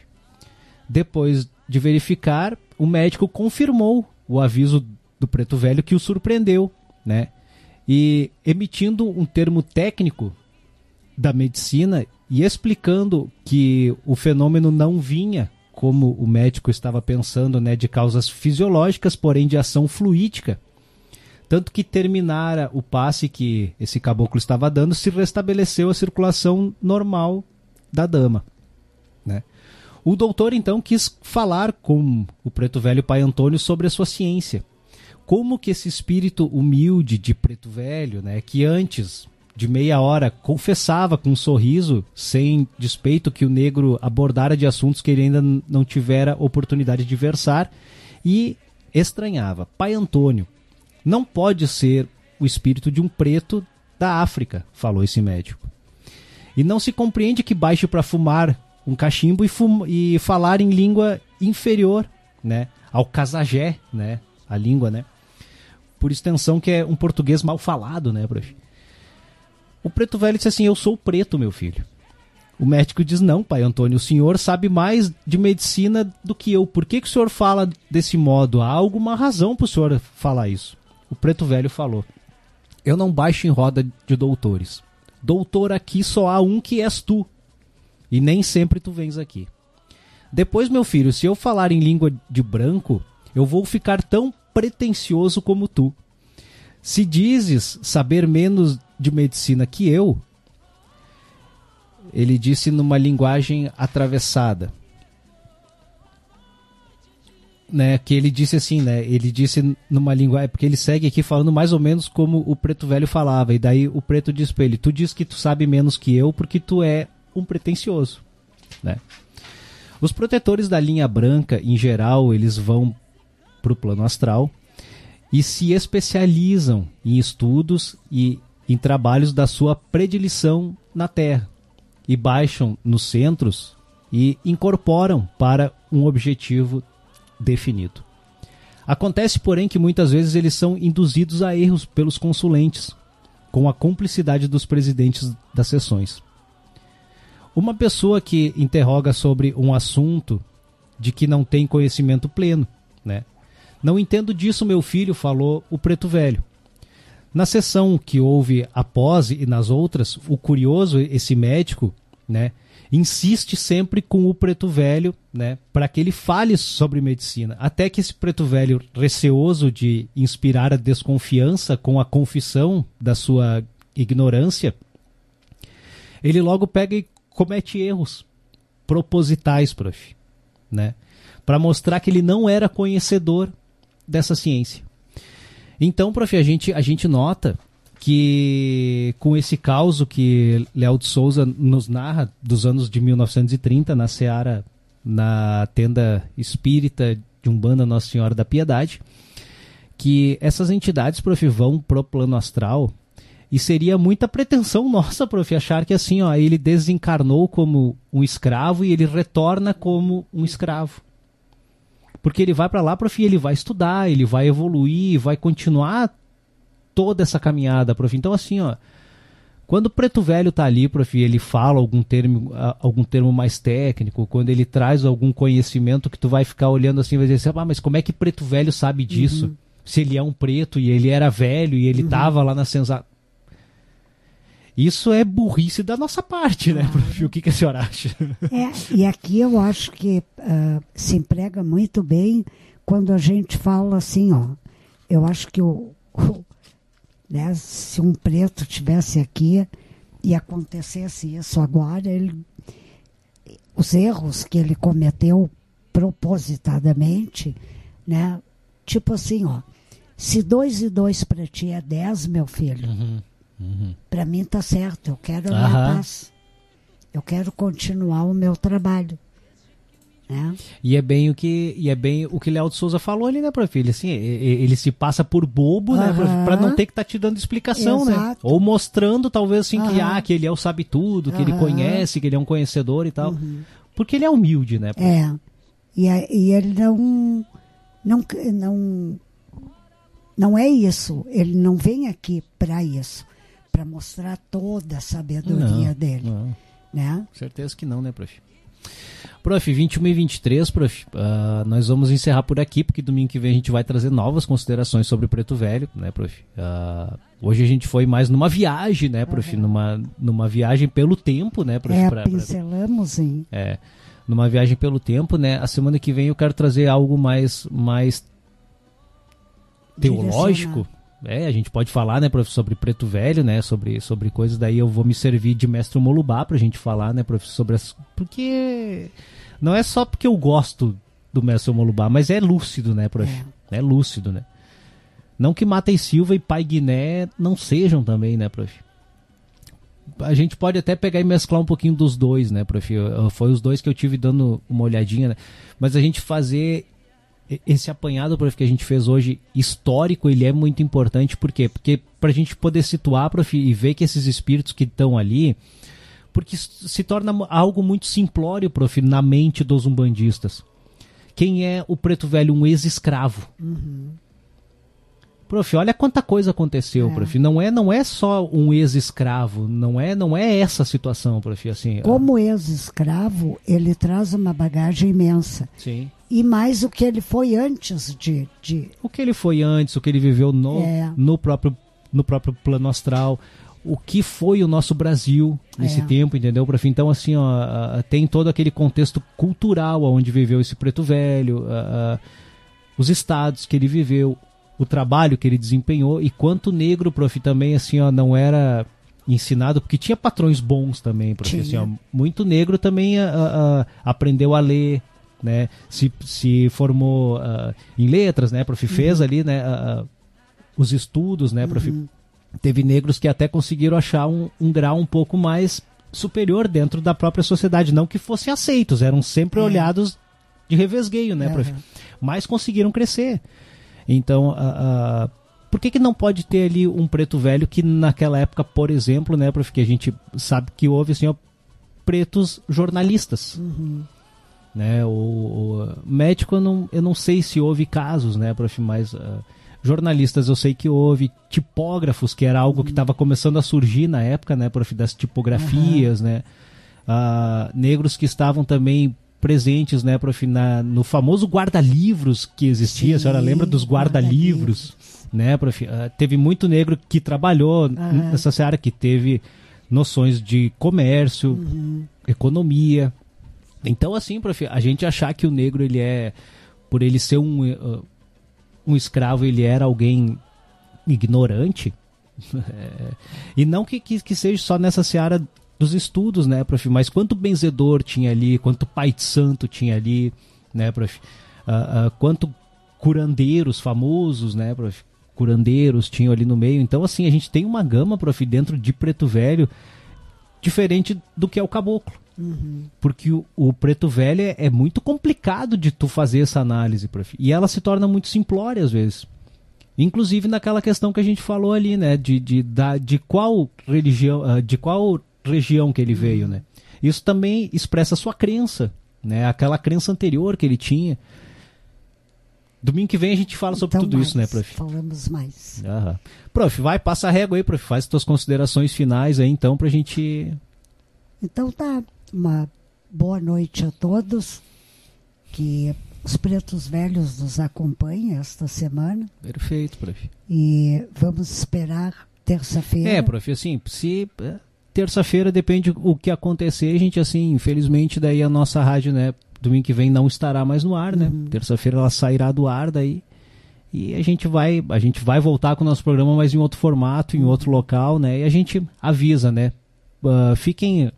Depois de verificar, o médico confirmou o aviso do preto velho que o surpreendeu, né? E emitindo um termo técnico da medicina, e explicando que o fenômeno não vinha como o médico estava pensando, né, de causas fisiológicas, porém de ação fluídica. Tanto que terminara o passe que esse caboclo estava dando, se restabeleceu a circulação normal da dama. Né? O doutor então quis falar com o preto velho pai Antônio sobre a sua ciência. Como que esse espírito humilde de preto velho, né, que antes de meia hora, confessava com um sorriso, sem despeito, que o negro abordara de assuntos que ele ainda não tivera oportunidade de versar e estranhava. Pai Antônio, não pode ser o espírito de um preto da África, falou esse médico. E não se compreende que baixe para fumar um cachimbo e, fum e falar em língua inferior, né? Ao casajé, né? A língua, né? Por extensão que é um português mal falado, né, prof? O preto velho disse assim: Eu sou preto, meu filho. O médico diz: Não, pai Antônio, o senhor sabe mais de medicina do que eu. Por que, que o senhor fala desse modo? Há alguma razão para o senhor falar isso? O preto velho falou: Eu não baixo em roda de doutores. Doutor, aqui só há um que és tu. E nem sempre tu vens aqui. Depois, meu filho, se eu falar em língua de branco, eu vou ficar tão pretensioso como tu. Se dizes saber menos de medicina que eu, ele disse numa linguagem atravessada. Né, que ele disse assim, né? Ele disse numa linguagem, porque ele segue aqui falando mais ou menos como o preto velho falava, e daí o preto diz para ele: "Tu diz que tu sabe menos que eu porque tu é um pretensioso", né? Os protetores da linha branca, em geral, eles vão para o plano astral e se especializam em estudos e em trabalhos da sua predileção na Terra e baixam nos centros e incorporam para um objetivo definido. Acontece, porém, que muitas vezes eles são induzidos a erros pelos consulentes, com a cumplicidade dos presidentes das sessões. Uma pessoa que interroga sobre um assunto de que não tem conhecimento pleno, né? Não entendo disso, meu filho, falou o preto velho. Na sessão que houve após e nas outras, o curioso, esse médico, né, insiste sempre com o preto velho, né, para que ele fale sobre medicina. Até que esse preto velho, receoso de inspirar a desconfiança com a confissão da sua ignorância, ele logo pega e comete erros propositais, prof, né, para mostrar que ele não era conhecedor dessa ciência. Então, prof, a gente, a gente nota que com esse caos que Léo de Souza nos narra dos anos de 1930 na Seara, na tenda espírita de Umbanda Nossa Senhora da Piedade, que essas entidades, prof, vão pro plano astral e seria muita pretensão nossa, prof, achar que assim, ó, ele desencarnou como um escravo e ele retorna como um escravo. Porque ele vai para lá, prof, ele vai estudar, ele vai evoluir, vai continuar toda essa caminhada, prof. Então, assim, ó, quando o preto velho tá ali, prof, ele fala algum termo, algum termo mais técnico, quando ele traz algum conhecimento que tu vai ficar olhando assim, vai dizer assim, ah, mas como é que preto velho sabe disso? Uhum. Se ele é um preto e ele era velho e ele uhum. tava lá na sensação. Isso é burrice da nossa parte, né, prof? O que, que a senhora acha? É, e aqui eu acho que uh, se emprega muito bem quando a gente fala assim, ó. Eu acho que o, o né, se um preto tivesse aqui e acontecesse isso agora, ele, os erros que ele cometeu propositadamente, né? Tipo assim, ó. Se dois e dois para ti é dez, meu filho. Uhum Uhum. Para mim tá certo, eu quero a minha paz. Eu quero continuar o meu trabalho. Né? E é bem o que e é bem o que Léo de Souza falou ali, né, prof? Ele, assim, ele se passa por bobo, uhum. né, para não ter que estar tá te dando explicação, né? Exato. né? Ou mostrando talvez assim uhum. que ah, que ele é o sabe tudo, que ele conhece, que ele é um conhecedor e tal. Uhum. Porque ele é humilde, né? Prof? É. E, e ele não não não não é isso. Ele não vem aqui para isso para mostrar toda a sabedoria não, dele. Não. Né? Certeza que não, né, prof? Prof, 21 e 23, prof, uh, nós vamos encerrar por aqui, porque domingo que vem a gente vai trazer novas considerações sobre o Preto Velho, né, prof? Uh, hoje a gente foi mais numa viagem, né, prof? Uhum. Numa, numa viagem pelo tempo, né, prof? É, pra, pincelamos, hein? É, numa viagem pelo tempo, né? A semana que vem eu quero trazer algo mais, mais teológico, é, a gente pode falar, né, professor, sobre preto velho, né, sobre, sobre coisas, daí eu vou me servir de mestre Molubá pra gente falar, né, professor, sobre as... Porque não é só porque eu gosto do mestre Molubá, mas é lúcido, né, prof? É. é lúcido, né? Não que Matei Silva e Pai Guiné não sejam também, né, prof? A gente pode até pegar e mesclar um pouquinho dos dois, né, prof? Foi os dois que eu tive dando uma olhadinha, né? Mas a gente fazer esse apanhado prof, que a gente fez hoje histórico ele é muito importante por quê? porque para a gente poder situar prof, e ver que esses espíritos que estão ali porque se torna algo muito simplório, prof, na mente dos umbandistas. Quem é o preto velho? Um ex-escravo. Uhum. Prof, olha quanta coisa aconteceu, é. prof. Não é, não é só um ex-escravo, não é, não é essa situação, prof. Assim, Como ex-escravo, ele traz uma bagagem imensa. Sim. E mais o que ele foi antes de, de... O que ele foi antes, o que ele viveu no, é. no, próprio, no próprio plano astral, o que foi o nosso Brasil nesse é. tempo, entendeu, prof? Então, assim, ó, tem todo aquele contexto cultural onde viveu esse preto velho, os estados que ele viveu, o trabalho que ele desempenhou e quanto negro, prof, também assim, ó, não era ensinado, porque tinha patrões bons também, prof, assim, ó, muito negro também a, a, aprendeu a ler, né, se, se formou uh, em letras, né, prof, fez uhum. ali, né, uh, os estudos, né, prof, uhum. teve negros que até conseguiram achar um, um grau um pouco mais superior dentro da própria sociedade, não que fossem aceitos, eram sempre é. olhados de revesgueio, né, prof, mas conseguiram crescer. Então, a, por que, que não pode ter ali um preto velho que naquela época, por exemplo, né, porque a gente sabe que houve assim, ó, pretos jornalistas. Uhum. Né, o, o, médico eu não, eu não sei se houve casos, né, prof, mas uh, jornalistas eu sei que houve, tipógrafos, que era algo uhum. que estava começando a surgir na época, né, prof, das tipografias, uhum. né, uh, negros que estavam também presentes, né, prof, na, no famoso guarda-livros que existia. Sim, a senhora lembra dos guarda-livros? Guarda né, prof? Uh, teve muito negro que trabalhou uhum. nessa área, que teve noções de comércio, uhum. economia. Então, assim, prof, a gente achar que o negro, ele é, por ele ser um, uh, um escravo, ele era alguém ignorante. é, e não que, que, que seja só nessa seara dos estudos, né, prof? Mas quanto benzedor tinha ali, quanto pai de santo tinha ali, né, prof? Uh, uh, quanto curandeiros famosos, né, prof? Curandeiros tinham ali no meio. Então, assim, a gente tem uma gama, prof, dentro de Preto Velho, diferente do que é o caboclo. Uhum. Porque o, o, preto velho é, é, muito complicado de tu fazer essa análise, prof. E ela se torna muito simplória às vezes. Inclusive naquela questão que a gente falou ali, né? De, de, da, de qual religião, uh, de qual região que ele veio, né? Isso também expressa a sua crença, né? Aquela crença anterior que ele tinha. Domingo que vem a gente fala sobre então tudo mais, isso, né, prof? Falamos mais. Aham. Prof, vai, passa a régua aí, prof. Faz suas considerações finais aí, então, pra gente. Então tá. Uma boa noite a todos. Que os pretos velhos nos acompanhem esta semana. Perfeito, prof. E vamos esperar terça-feira. É, prof, assim, se é, terça-feira depende o que acontecer, gente, assim, infelizmente daí a nossa rádio, né, domingo que vem não estará mais no ar, né? Uhum. Terça-feira ela sairá do ar daí. E a gente vai, a gente vai voltar com o nosso programa, mas em outro formato, em outro local, né? E a gente avisa, né? Uh, fiquem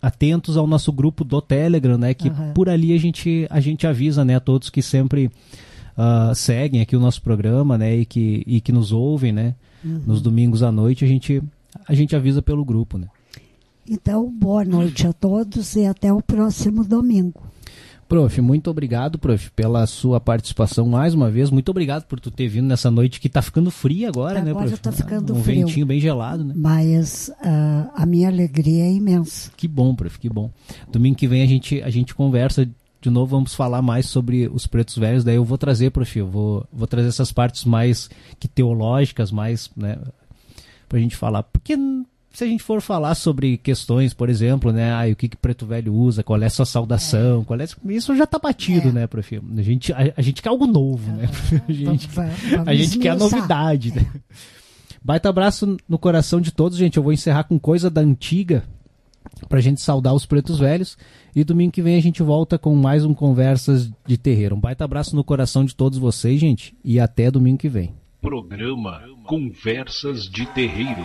atentos ao nosso grupo do Telegram, né? Que uhum. por ali a gente, a gente avisa, né? A todos que sempre uh, seguem aqui o nosso programa, né? E que, e que nos ouvem, né? Uhum. Nos domingos à noite a gente a gente avisa pelo grupo, né? Então, boa noite a todos e até o próximo domingo. Prof, muito obrigado, prof, pela sua participação mais uma vez. Muito obrigado por tu ter vindo nessa noite que está ficando fria agora, agora né, prof? Agora tá ficando um frio. Um ventinho bem gelado, né? Mas uh, a minha alegria é imensa. Que bom, prof, que bom. Domingo que vem a gente, a gente conversa de novo, vamos falar mais sobre os pretos velhos. Daí eu vou trazer, prof, eu vou, vou trazer essas partes mais que teológicas, mais, né, pra gente falar. Porque se a gente for falar sobre questões, por exemplo, né, ah, o que, que preto velho usa, qual é a sua saudação, é. qual é isso já tá batido, é. né, prof? A gente a, a, gente quer algo novo, né? A gente, a gente quer novidade, né? Baita abraço no coração de todos, gente. Eu vou encerrar com coisa da antiga pra gente saudar os pretos velhos. E domingo que vem a gente volta com mais um Conversas de Terreiro. Um baita abraço no coração de todos vocês, gente. E até domingo que vem. Programa Conversas de Terreiro.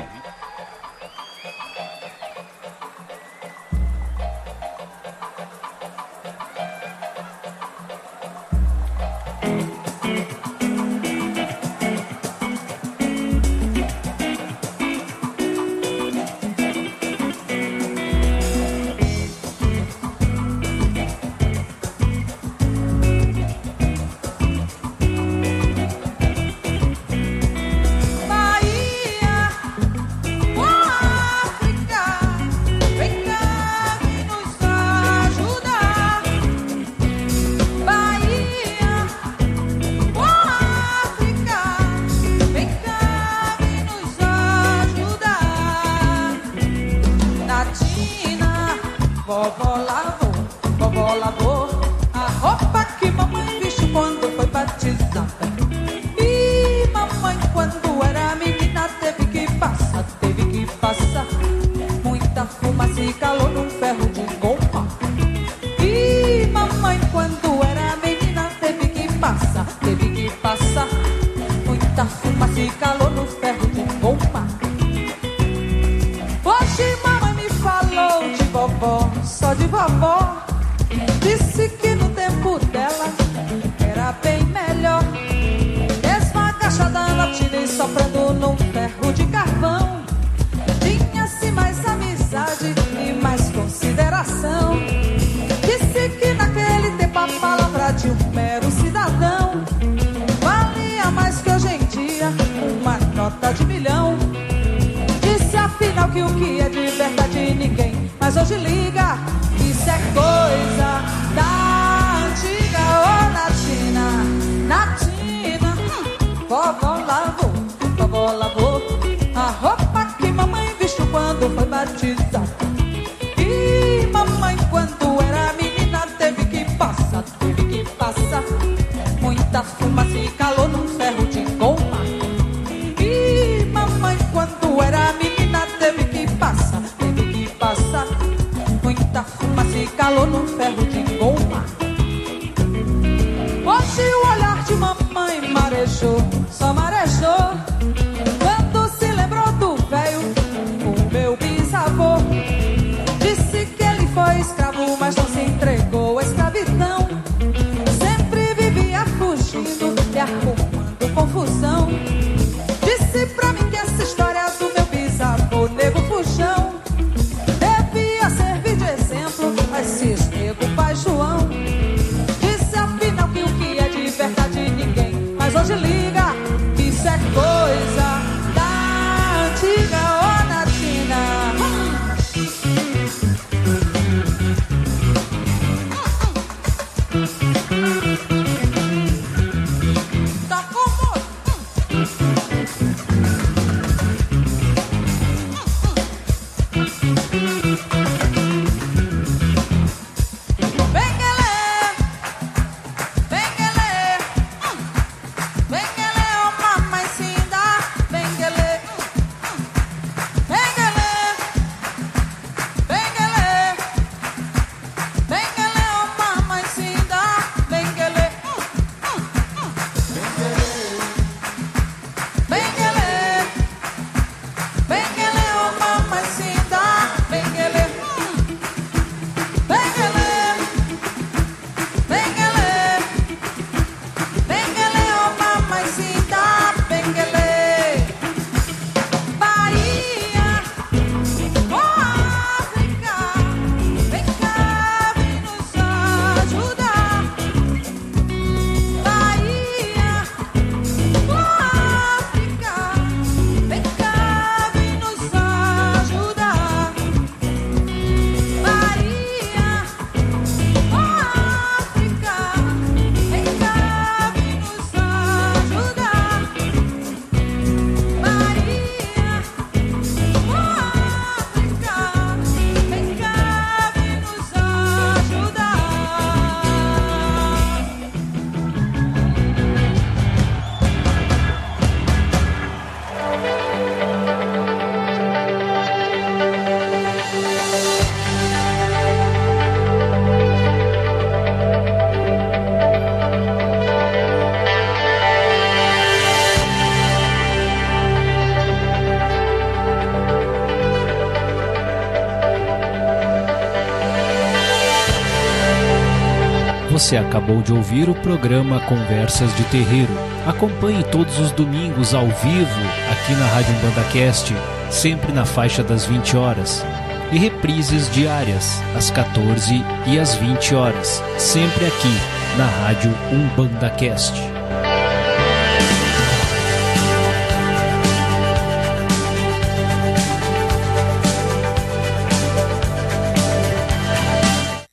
Você acabou de ouvir o programa Conversas de Terreiro. Acompanhe todos os domingos ao vivo aqui na Rádio Umbanda Cast, sempre na faixa das 20 horas. E reprises diárias, às 14 e às 20 horas, sempre aqui na Rádio Umbanda Cast.